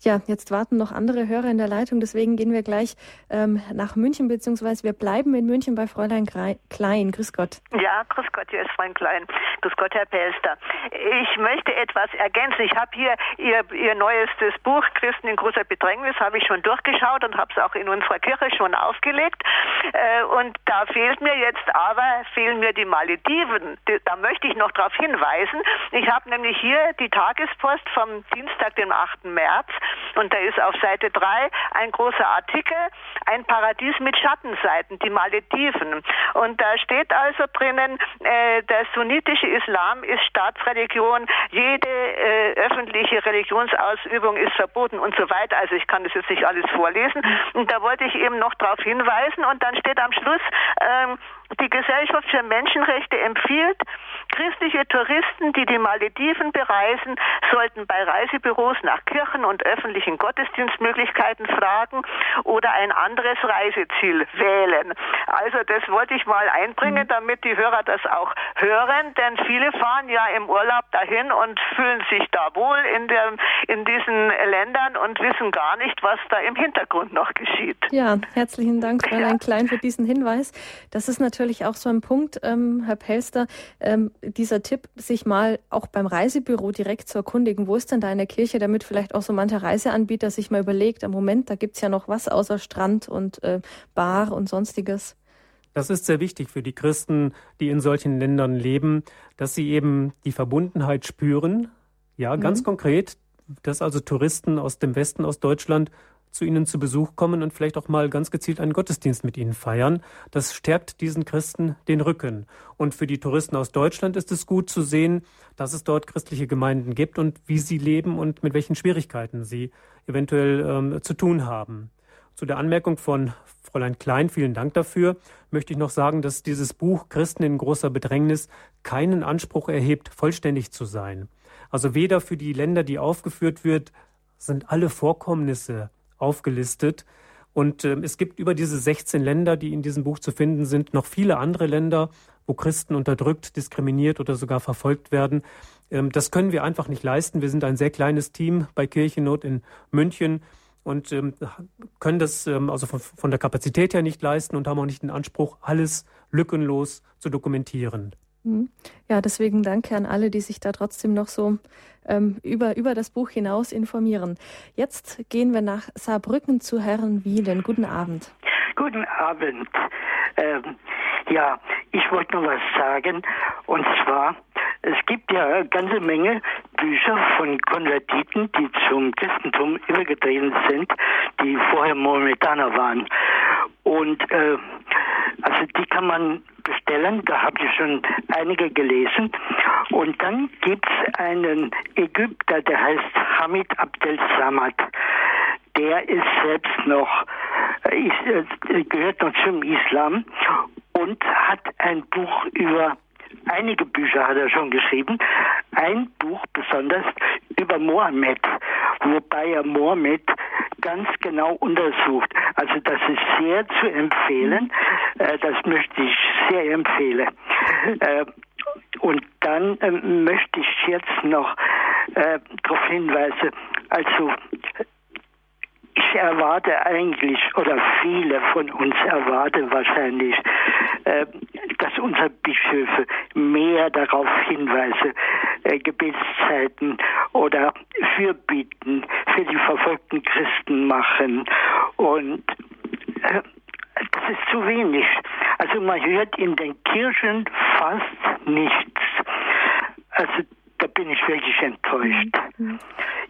Ja, jetzt warten noch andere Hörer in der Leitung, deswegen gehen wir gleich ähm, nach München, beziehungsweise wir bleiben in München bei Fräulein Klein. Grüß Gott. Ja, grüß Gott, hier ist Fräulein Klein. Grüß Gott, Herr Pelster. Ich möchte etwas ergänzen. Ich habe hier Ihr, Ihr neuestes Buch, Christen in großer Bedrängnis, habe ich schon durchgeschaut und habe es auch in unserer Kirche schon aufgelegt. Äh, und da fehlt mir jetzt aber, fehlen mir die Malediven. Da möchte ich noch darauf hinweisen. Ich habe nämlich hier die Tagespost vom Dienstag, dem 8. März März. Und da ist auf Seite 3 ein großer Artikel, ein Paradies mit Schattenseiten, die Malediven. Und da steht also drinnen, äh, der sunnitische Islam ist Staatsreligion, jede äh, öffentliche Religionsausübung ist verboten und so weiter. Also ich kann das jetzt nicht alles vorlesen. Und da wollte ich eben noch darauf hinweisen. Und dann steht am Schluss, ähm, die Gesellschaft für Menschenrechte empfiehlt, christliche Touristen, die die Malediven bereisen, sollten bei Reisebüros nach Kirchen und öffentlichen Gottesdienstmöglichkeiten fragen oder ein anderes Reiseziel wählen. Also das wollte ich mal einbringen, mhm. damit die Hörer das auch hören, denn viele fahren ja im Urlaub dahin und fühlen sich da wohl in, der, in diesen Ländern und wissen gar nicht, was da im Hintergrund noch geschieht. Ja, herzlichen Dank, Fräulein ja. Klein, für diesen Hinweis. Das ist natürlich natürlich auch so ein Punkt, ähm, Herr Pelster, ähm, dieser Tipp, sich mal auch beim Reisebüro direkt zu erkundigen, wo ist denn da eine Kirche, damit vielleicht auch so mancher Reiseanbieter sich mal überlegt, im Moment, da gibt es ja noch was außer Strand und äh, Bar und sonstiges. Das ist sehr wichtig für die Christen, die in solchen Ländern leben, dass sie eben die Verbundenheit spüren. Ja, ganz mhm. konkret, dass also Touristen aus dem Westen, aus Deutschland zu ihnen zu Besuch kommen und vielleicht auch mal ganz gezielt einen Gottesdienst mit ihnen feiern. Das stärkt diesen Christen den Rücken. Und für die Touristen aus Deutschland ist es gut zu sehen, dass es dort christliche Gemeinden gibt und wie sie leben und mit welchen Schwierigkeiten sie eventuell ähm, zu tun haben. Zu der Anmerkung von Fräulein Klein, vielen Dank dafür, möchte ich noch sagen, dass dieses Buch Christen in großer Bedrängnis keinen Anspruch erhebt, vollständig zu sein. Also weder für die Länder, die aufgeführt wird, sind alle Vorkommnisse aufgelistet. Und äh, es gibt über diese 16 Länder, die in diesem Buch zu finden sind, noch viele andere Länder, wo Christen unterdrückt, diskriminiert oder sogar verfolgt werden. Ähm, das können wir einfach nicht leisten. Wir sind ein sehr kleines Team bei Kirchennot in München und ähm, können das ähm, also von, von der Kapazität her nicht leisten und haben auch nicht den Anspruch, alles lückenlos zu dokumentieren. Mhm. Ja, deswegen danke an alle, die sich da trotzdem noch so ähm, über, über das Buch hinaus informieren. Jetzt gehen wir nach Saarbrücken zu Herrn Wielen. Guten Abend. Guten Abend. Ähm, ja, ich wollte noch was sagen. Und zwar, es gibt ja eine ganze Menge Bücher von Konvertiten, die zum Christentum übergetreten sind, die vorher Mohammedaner waren. Und äh, also die kann man bestellen. Da habe ich schon einige gelesen. Und dann gibt es einen Ägypter, der heißt Hamid Abdel Samad. Der ist selbst noch, äh, ist, äh, gehört noch zum Islam und hat ein Buch über einige Bücher hat er schon geschrieben. Ein Buch besonders über Mohammed, wobei er Mohammed ganz genau untersucht. Also das ist sehr zu empfehlen. Äh, das möchte ich sehr empfehlen. Äh, und dann äh, möchte ich jetzt noch darauf hinweisen, also ich erwarte eigentlich, oder viele von uns erwarten wahrscheinlich, äh, dass unsere Bischöfe mehr darauf hinweisen, äh, Gebetszeiten oder Fürbieten für die verfolgten Christen machen. Und äh, das ist zu wenig. Also man hört in den Kirchen fast nichts. Also da bin ich wirklich enttäuscht. Mhm.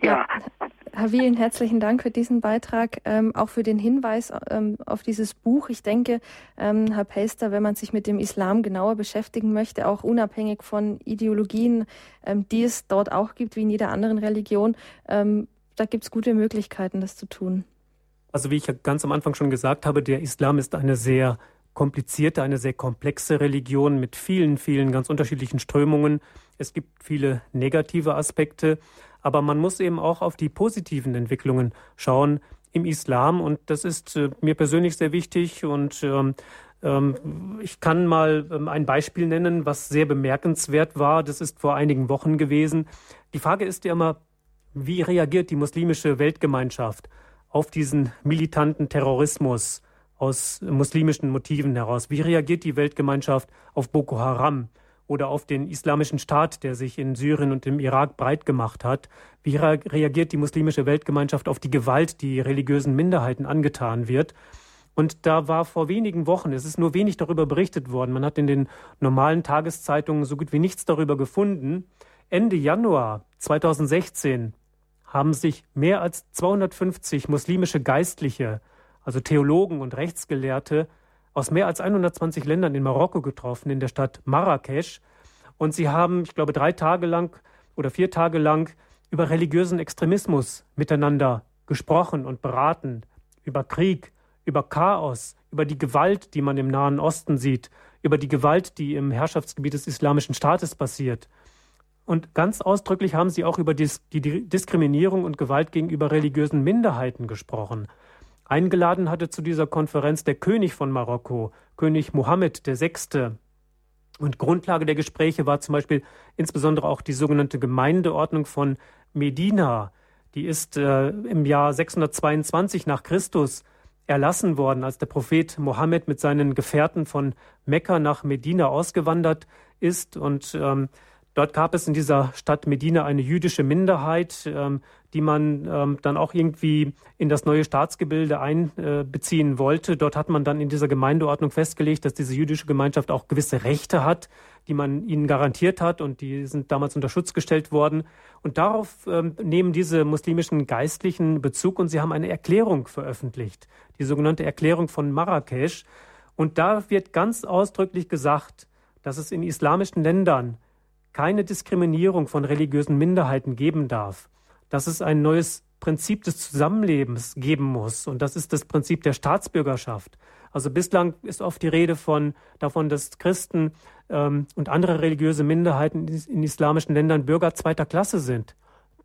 Ja. ja. Herr Wien, herzlichen Dank für diesen Beitrag, ähm, auch für den Hinweis ähm, auf dieses Buch. Ich denke, ähm, Herr Pester, wenn man sich mit dem Islam genauer beschäftigen möchte, auch unabhängig von Ideologien, ähm, die es dort auch gibt, wie in jeder anderen Religion, ähm, da gibt es gute Möglichkeiten, das zu tun. Also wie ich ja ganz am Anfang schon gesagt habe, der Islam ist eine sehr komplizierte, eine sehr komplexe Religion mit vielen, vielen ganz unterschiedlichen Strömungen. Es gibt viele negative Aspekte. Aber man muss eben auch auf die positiven Entwicklungen schauen im Islam. Und das ist äh, mir persönlich sehr wichtig. Und ähm, ähm, ich kann mal ähm, ein Beispiel nennen, was sehr bemerkenswert war. Das ist vor einigen Wochen gewesen. Die Frage ist ja immer, wie reagiert die muslimische Weltgemeinschaft auf diesen militanten Terrorismus aus muslimischen Motiven heraus? Wie reagiert die Weltgemeinschaft auf Boko Haram? Oder auf den islamischen Staat, der sich in Syrien und im Irak breit gemacht hat. Wie reagiert die muslimische Weltgemeinschaft auf die Gewalt, die religiösen Minderheiten angetan wird? Und da war vor wenigen Wochen, es ist nur wenig darüber berichtet worden, man hat in den normalen Tageszeitungen so gut wie nichts darüber gefunden. Ende Januar 2016 haben sich mehr als 250 muslimische Geistliche, also Theologen und Rechtsgelehrte, aus mehr als 120 Ländern in Marokko getroffen, in der Stadt Marrakesch. Und sie haben, ich glaube, drei Tage lang oder vier Tage lang über religiösen Extremismus miteinander gesprochen und beraten, über Krieg, über Chaos, über die Gewalt, die man im Nahen Osten sieht, über die Gewalt, die im Herrschaftsgebiet des Islamischen Staates passiert. Und ganz ausdrücklich haben sie auch über die Diskriminierung und Gewalt gegenüber religiösen Minderheiten gesprochen. Eingeladen hatte zu dieser Konferenz der König von Marokko, König Mohammed VI. Und Grundlage der Gespräche war zum Beispiel insbesondere auch die sogenannte Gemeindeordnung von Medina. Die ist äh, im Jahr 622 nach Christus erlassen worden, als der Prophet Mohammed mit seinen Gefährten von Mekka nach Medina ausgewandert ist. Und ähm, Dort gab es in dieser Stadt Medina eine jüdische Minderheit, ähm, die man ähm, dann auch irgendwie in das neue Staatsgebilde einbeziehen wollte. Dort hat man dann in dieser Gemeindeordnung festgelegt, dass diese jüdische Gemeinschaft auch gewisse Rechte hat, die man ihnen garantiert hat und die sind damals unter Schutz gestellt worden. Und darauf ähm, nehmen diese muslimischen Geistlichen Bezug und sie haben eine Erklärung veröffentlicht, die sogenannte Erklärung von Marrakesch. Und da wird ganz ausdrücklich gesagt, dass es in islamischen Ländern keine Diskriminierung von religiösen Minderheiten geben darf, dass es ein neues Prinzip des Zusammenlebens geben muss. Und das ist das Prinzip der Staatsbürgerschaft. Also bislang ist oft die Rede von, davon, dass Christen ähm, und andere religiöse Minderheiten in islamischen Ländern Bürger zweiter Klasse sind.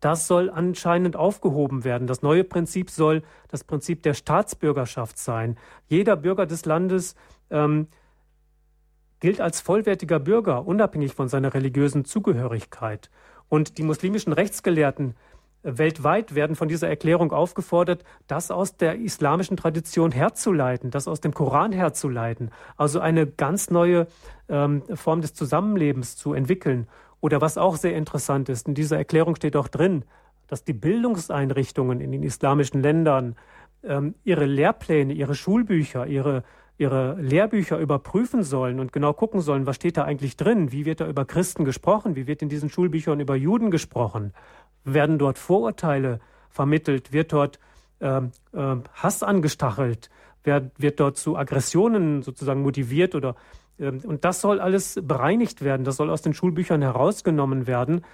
Das soll anscheinend aufgehoben werden. Das neue Prinzip soll das Prinzip der Staatsbürgerschaft sein. Jeder Bürger des Landes ähm, gilt als vollwertiger Bürger, unabhängig von seiner religiösen Zugehörigkeit. Und die muslimischen Rechtsgelehrten weltweit werden von dieser Erklärung aufgefordert, das aus der islamischen Tradition herzuleiten, das aus dem Koran herzuleiten, also eine ganz neue ähm, Form des Zusammenlebens zu entwickeln. Oder was auch sehr interessant ist, in dieser Erklärung steht auch drin, dass die Bildungseinrichtungen in den islamischen Ländern ähm, ihre Lehrpläne, ihre Schulbücher, ihre ihre Lehrbücher überprüfen sollen und genau gucken sollen, was steht da eigentlich drin, wie wird da über Christen gesprochen, wie wird in diesen Schulbüchern über Juden gesprochen, werden dort Vorurteile vermittelt, wird dort äh, äh, Hass angestachelt, wird, wird dort zu Aggressionen sozusagen motiviert oder Ähm, und das soll alles bereinigt werden, das soll aus den Schulbüchern herausgenommen werden.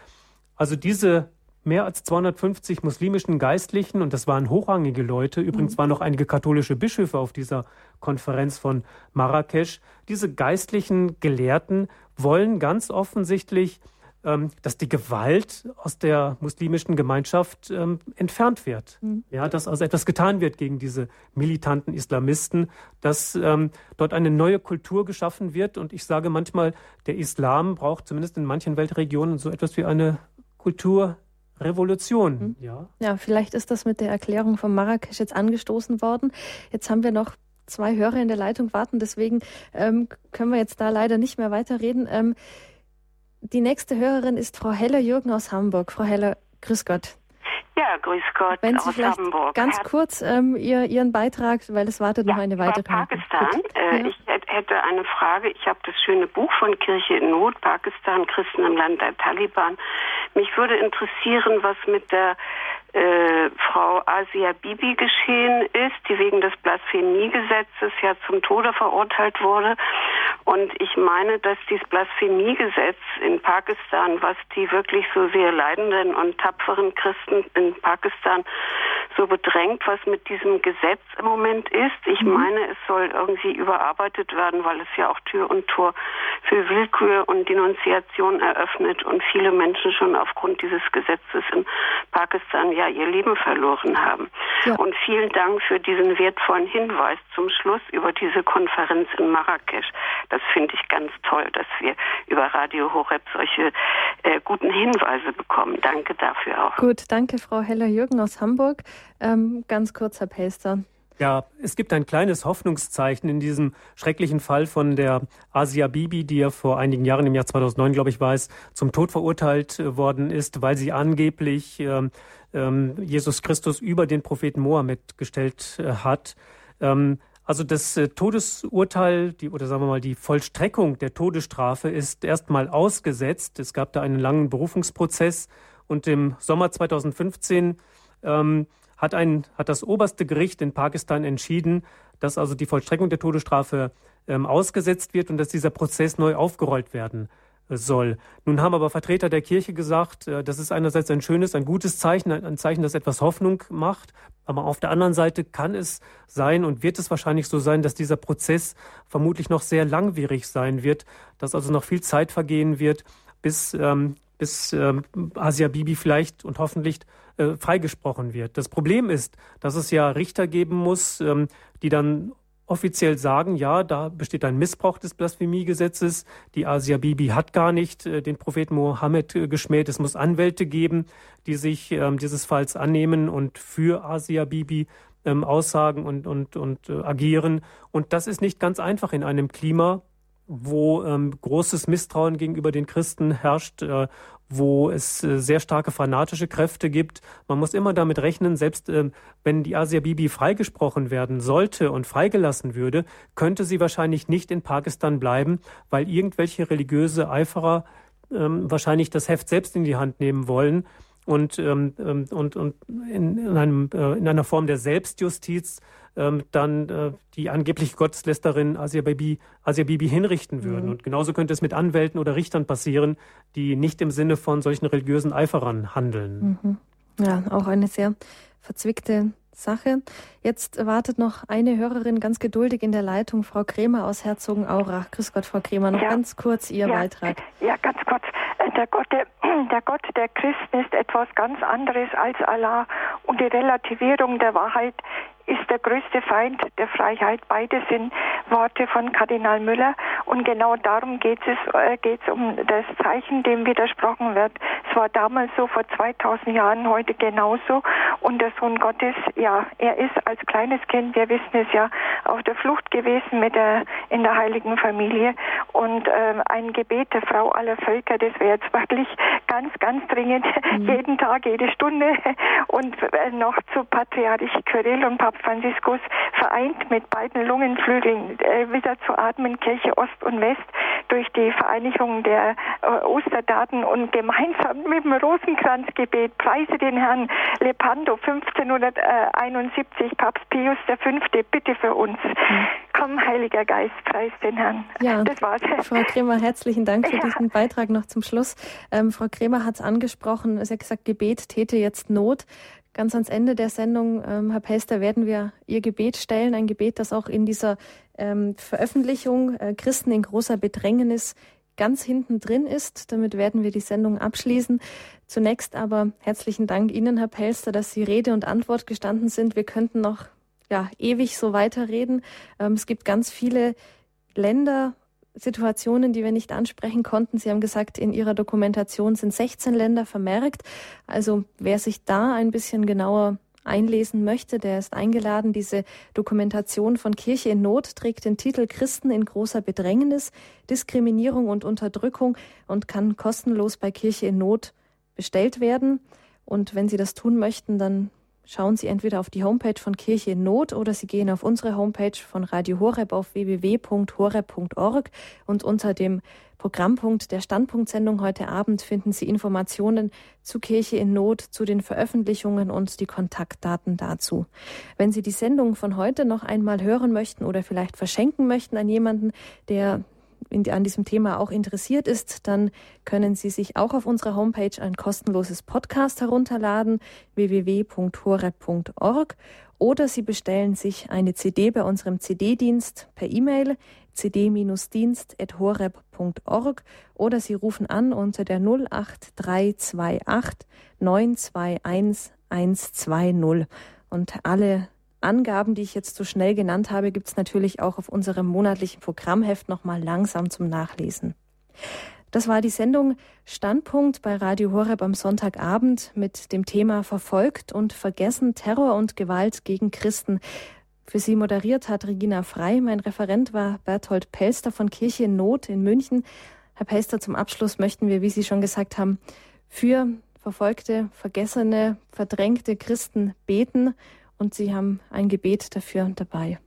Also diese mehr als 250 muslimischen Geistlichen, und das waren hochrangige Leute, übrigens mhm. waren noch einige katholische Bischöfe auf dieser Konferenz von Marrakesch, diese geistlichen Gelehrten wollen ganz offensichtlich ähm, dass die Gewalt aus der muslimischen Gemeinschaft ähm, entfernt wird. Mhm. Ja, dass also etwas getan wird gegen diese militanten Islamisten, dass ähm, dort eine neue Kultur geschaffen wird. Und ich sage manchmal, der Islam braucht zumindest in manchen Weltregionen so etwas wie eine Kulturrevolution. Mhm. Ja. ja, vielleicht ist das mit der Erklärung von Marrakesch jetzt angestoßen worden. Jetzt haben wir noch zwei Hörer in der Leitung warten, deswegen ähm, können wir jetzt da leider nicht mehr weiterreden. Ähm, die nächste Hörerin ist Frau Heller Jürgen aus Hamburg. Frau Heller, grüß Gott. Ja, grüß Gott Wenn Sie aus vielleicht Hamburg. Ganz kurz ähm, Ihr, Ihren Beitrag, weil es wartet ja, noch eine weitere. Pakistan. Äh, ja. Ich hätte eine Frage. Ich habe das schöne Buch von Kirche in Not, Pakistan, Christen im Land der Taliban. Mich würde interessieren, was mit der äh, Frau Asia Bibi geschehen ist, die wegen des Blasphemiegesetzes ja zum Tode verurteilt wurde. Und ich meine, dass dieses Blasphemiegesetz in Pakistan, was die wirklich so sehr leidenden und tapferen Christen in Pakistan so bedrängt, was mit diesem Gesetz im Moment ist. Ich mhm. meine, es soll irgendwie überarbeitet werden, weil es ja auch Tür und Tor für Willkür und Denunziation eröffnet und viele Menschen schon aufgrund dieses Gesetzes in Pakistan ja ihr Leben verloren haben. Ja. Und vielen Dank für diesen wertvollen Hinweis zum Schluss über diese Konferenz in Marrakesch. Das finde ich ganz toll, dass wir über Radio Horeb solche äh, guten Hinweise bekommen. Danke dafür auch. Gut, danke Frau Heller-Jürgen aus Hamburg. Ähm, ganz kurz, Herr Pelster. Ja, es gibt ein kleines Hoffnungszeichen in diesem schrecklichen Fall von der Asia Bibi, die ja vor einigen Jahren, im Jahr 2009, glaube ich, war es, zum Tod verurteilt äh, worden ist, weil sie angeblich ähm, Jesus Christus über den Propheten Mohammed gestellt äh, hat. Ähm, also das äh, Todesurteil, die, oder sagen wir mal, die Vollstreckung der Todesstrafe ist erstmal ausgesetzt. Es gab da einen langen Berufungsprozess und im Sommer 2015 ähm, hat, ein, hat das oberste Gericht in Pakistan entschieden, dass also die Vollstreckung der Todesstrafe ähm, ausgesetzt wird und dass dieser Prozess neu aufgerollt werden soll. Nun haben aber Vertreter der Kirche gesagt, äh, das ist einerseits ein schönes, ein gutes Zeichen, ein Zeichen, das etwas Hoffnung macht, aber auf der anderen Seite kann es sein und wird es wahrscheinlich so sein, dass dieser Prozess vermutlich noch sehr langwierig sein wird, dass also noch viel Zeit vergehen wird, bis, ähm, bis ähm, Asia Bibi vielleicht und hoffentlich äh, freigesprochen wird. Das Problem ist, dass es ja Richter geben muss, ähm, die dann offiziell sagen, ja, da besteht ein Missbrauch des Blasphemiegesetzes. Die Asia Bibi hat gar nicht äh, den Propheten Mohammed äh, geschmäht. Es muss Anwälte geben, die sich ähm, dieses Falls annehmen und für Asia Bibi ähm, aussagen und, und, und äh, agieren. Und das ist nicht ganz einfach in einem Klima, wo ähm, großes Misstrauen gegenüber den Christen herrscht, äh, wo es äh, sehr starke fanatische Kräfte gibt. Man muss immer damit rechnen, selbst äh, wenn die Asia Bibi freigesprochen werden sollte und freigelassen würde, könnte sie wahrscheinlich nicht in Pakistan bleiben, weil irgendwelche religiöse Eiferer ähm, wahrscheinlich das Heft selbst in die Hand nehmen wollen und, ähm, ähm und, und in, in, einem, äh, in einer Form der Selbstjustiz ähm, dann äh, die angebliche Gotteslästerin Asia Bibi, Asia Bibi hinrichten würden. Mhm. Und genauso könnte es mit Anwälten oder Richtern passieren, die nicht im Sinne von solchen religiösen Eiferern handeln. Mhm. Ja, auch eine sehr verzwickte Sache. Jetzt wartet noch eine Hörerin ganz geduldig in der Leitung, Frau Kremer aus Herzogenaurach. Grüß Gott, Frau Kremer, noch ja. ganz kurz Ihr ja. Beitrag. Ja, ganz kurz. Äh, der Gott der, *clears throat* der Gott der Christen ist etwas ganz anderes als Allah und die Relativierung der Wahrheit ist der größte Feind der Freiheit. Beide sind Worte von Kardinal Müller und genau darum geht es, äh, geht es um das Zeichen, dem widersprochen wird. Es war damals so, vor 2000 Jahren, heute genauso. Und der Sohn Gottes, ja, er ist als kleines Kind, wir wissen es ja, auf der Flucht gewesen mit der, in der heiligen Familie. Und ähm, ein Gebet der Frau aller Völker, das wäre jetzt wirklich ganz, ganz dringend, mhm. jeden Tag, jede Stunde. Und äh, noch zu Patriarch Kyrill und Papa Papst Franziskus vereint mit beiden Lungenflügeln äh, wieder zu atmen, Kirche Ost und West, durch die Vereinigung der äh, Osterdaten und gemeinsam mit dem Rosenkranzgebet preise den Herrn Lepando 1571, Papst Pius V, bitte für uns. Mhm. Komm, Heiliger Geist, preis den Herrn. Ja, *laughs* das war's. Frau Kremer, herzlichen Dank für ja. diesen Beitrag noch zum Schluss. Ähm, Frau Kremer hat es angesprochen, sie hat gesagt, Gebet täte jetzt Not. Ganz ans Ende der Sendung, ähm, Herr Pester, werden wir Ihr Gebet stellen, ein Gebet, das auch in dieser ähm, Veröffentlichung äh, Christen in großer Bedrängnis ganz hinten drin ist. Damit werden wir die Sendung abschließen. Zunächst aber herzlichen Dank Ihnen, Herr Pelster, dass Sie Rede und Antwort gestanden sind. Wir könnten noch ja, ewig so weiterreden. Ähm, es gibt ganz viele Länder, Situationen, die wir nicht ansprechen konnten. Sie haben gesagt, in Ihrer Dokumentation sind 16 Länder vermerkt. Also wer sich da ein bisschen genauer einlesen möchte, der ist eingeladen. Diese Dokumentation von Kirche in Not trägt den Titel Christen in großer Bedrängnis, Diskriminierung und Unterdrückung und kann kostenlos bei Kirche in Not bestellt werden. Und wenn Sie das tun möchten, dann schauen Sie entweder auf die Homepage von Kirche in Not oder Sie gehen auf unsere Homepage von Radio Horeb auf www.horeb.org und unter dem Programmpunkt der Standpunktsendung heute Abend finden Sie Informationen zu Kirche in Not, zu den Veröffentlichungen und die Kontaktdaten dazu. Wenn Sie die Sendung von heute noch einmal hören möchten oder vielleicht verschenken möchten an jemanden, der in, an diesem Thema auch interessiert ist, dann können Sie sich auch auf unserer Homepage ein kostenloses Podcast herunterladen, www.horeb.org, oder Sie bestellen sich eine CD bei unserem CD-Dienst per E-Mail cd-dienst.horeb.org oder Sie rufen an unter der 08328 921 120. Und alle Angaben, die ich jetzt so schnell genannt habe, gibt es natürlich auch auf unserem monatlichen Programmheft nochmal langsam zum Nachlesen. Das war die Sendung Standpunkt bei Radio Horeb am Sonntagabend mit dem Thema Verfolgt und Vergessen Terror und Gewalt gegen Christen. Für Sie moderiert hat Regina Frei. Mein Referent war Berthold Pelster von Kirche in Not in München. Herr Pelster, zum Abschluss möchten wir, wie Sie schon gesagt haben, für verfolgte, vergessene, verdrängte Christen beten und Sie haben ein Gebet dafür dabei.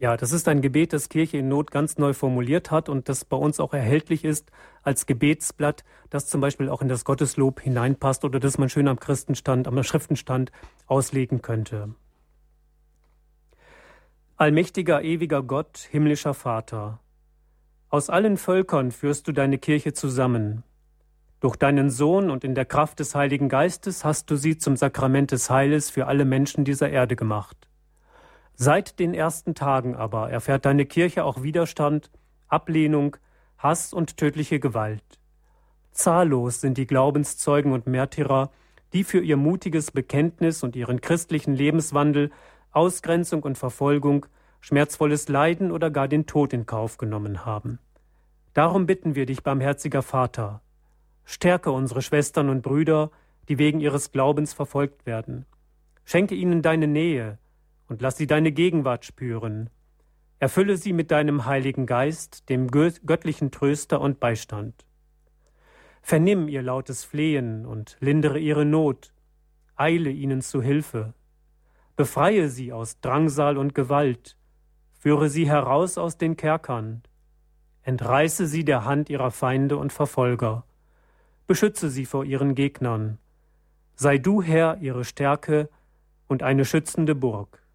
Ja, das ist ein Gebet, das Kirche in Not ganz neu formuliert hat und das bei uns auch erhältlich ist als Gebetsblatt, das zum Beispiel auch in das Gotteslob hineinpasst oder das man schön am Christenstand, am Schriftenstand auslegen könnte. Allmächtiger, ewiger Gott, himmlischer Vater, aus allen Völkern führst du deine Kirche zusammen. Durch deinen Sohn und in der Kraft des Heiligen Geistes hast du sie zum Sakrament des Heiles für alle Menschen dieser Erde gemacht. Seit den ersten Tagen aber erfährt deine Kirche auch Widerstand, Ablehnung, Hass und tödliche Gewalt. Zahllos sind die Glaubenszeugen und Märtyrer, die für ihr mutiges Bekenntnis und ihren christlichen Lebenswandel Ausgrenzung und Verfolgung, schmerzvolles Leiden oder gar den Tod in Kauf genommen haben. Darum bitten wir dich, barmherziger Vater, Stärke unsere Schwestern und Brüder, die wegen ihres Glaubens verfolgt werden. Schenke ihnen deine Nähe und lass sie deine Gegenwart spüren. Erfülle sie mit deinem Heiligen Geist, dem göttlichen Tröster und Beistand. Vernimm ihr lautes Flehen und lindere ihre Not. Eile ihnen zu Hilfe. Befreie sie aus Drangsal und Gewalt. Führe sie heraus aus den Kerkern. Entreiße sie der Hand ihrer Feinde und Verfolger beschütze sie vor ihren Gegnern. Sei du Herr ihre Stärke und eine schützende Burg.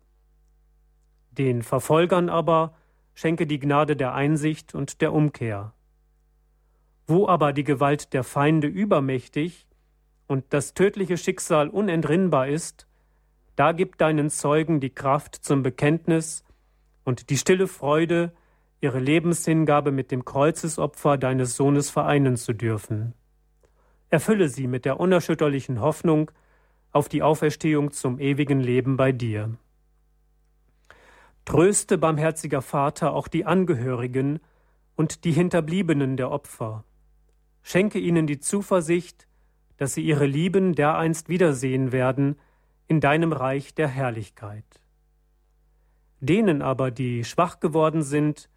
Den Verfolgern aber schenke die Gnade der Einsicht und der Umkehr. Wo aber die Gewalt der Feinde übermächtig und das tödliche Schicksal unentrinnbar ist, da gib deinen Zeugen die Kraft zum Bekenntnis und die stille Freude, ihre Lebenshingabe mit dem Kreuzesopfer deines Sohnes vereinen zu dürfen. Erfülle sie mit der unerschütterlichen Hoffnung auf die Auferstehung zum ewigen Leben bei dir. Tröste, barmherziger Vater, auch die Angehörigen und die Hinterbliebenen der Opfer. Schenke ihnen die Zuversicht, dass sie ihre Lieben dereinst wiedersehen werden in deinem Reich der Herrlichkeit. Denen aber, die schwach geworden sind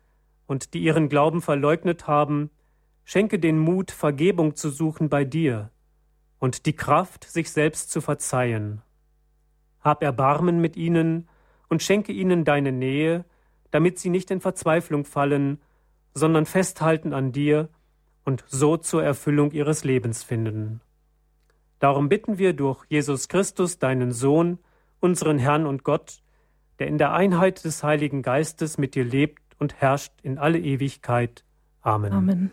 und die ihren Glauben verleugnet haben, Schenke den Mut, Vergebung zu suchen bei dir und die Kraft, sich selbst zu verzeihen. Hab Erbarmen mit ihnen und schenke ihnen deine Nähe, damit sie nicht in Verzweiflung fallen, sondern festhalten an dir und so zur Erfüllung ihres Lebens finden. Darum bitten wir durch Jesus Christus, deinen Sohn, unseren Herrn und Gott, der in der Einheit des Heiligen Geistes mit dir lebt und herrscht in alle Ewigkeit. Amen. Amen.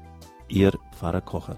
Ihr Pfarrer Kocher.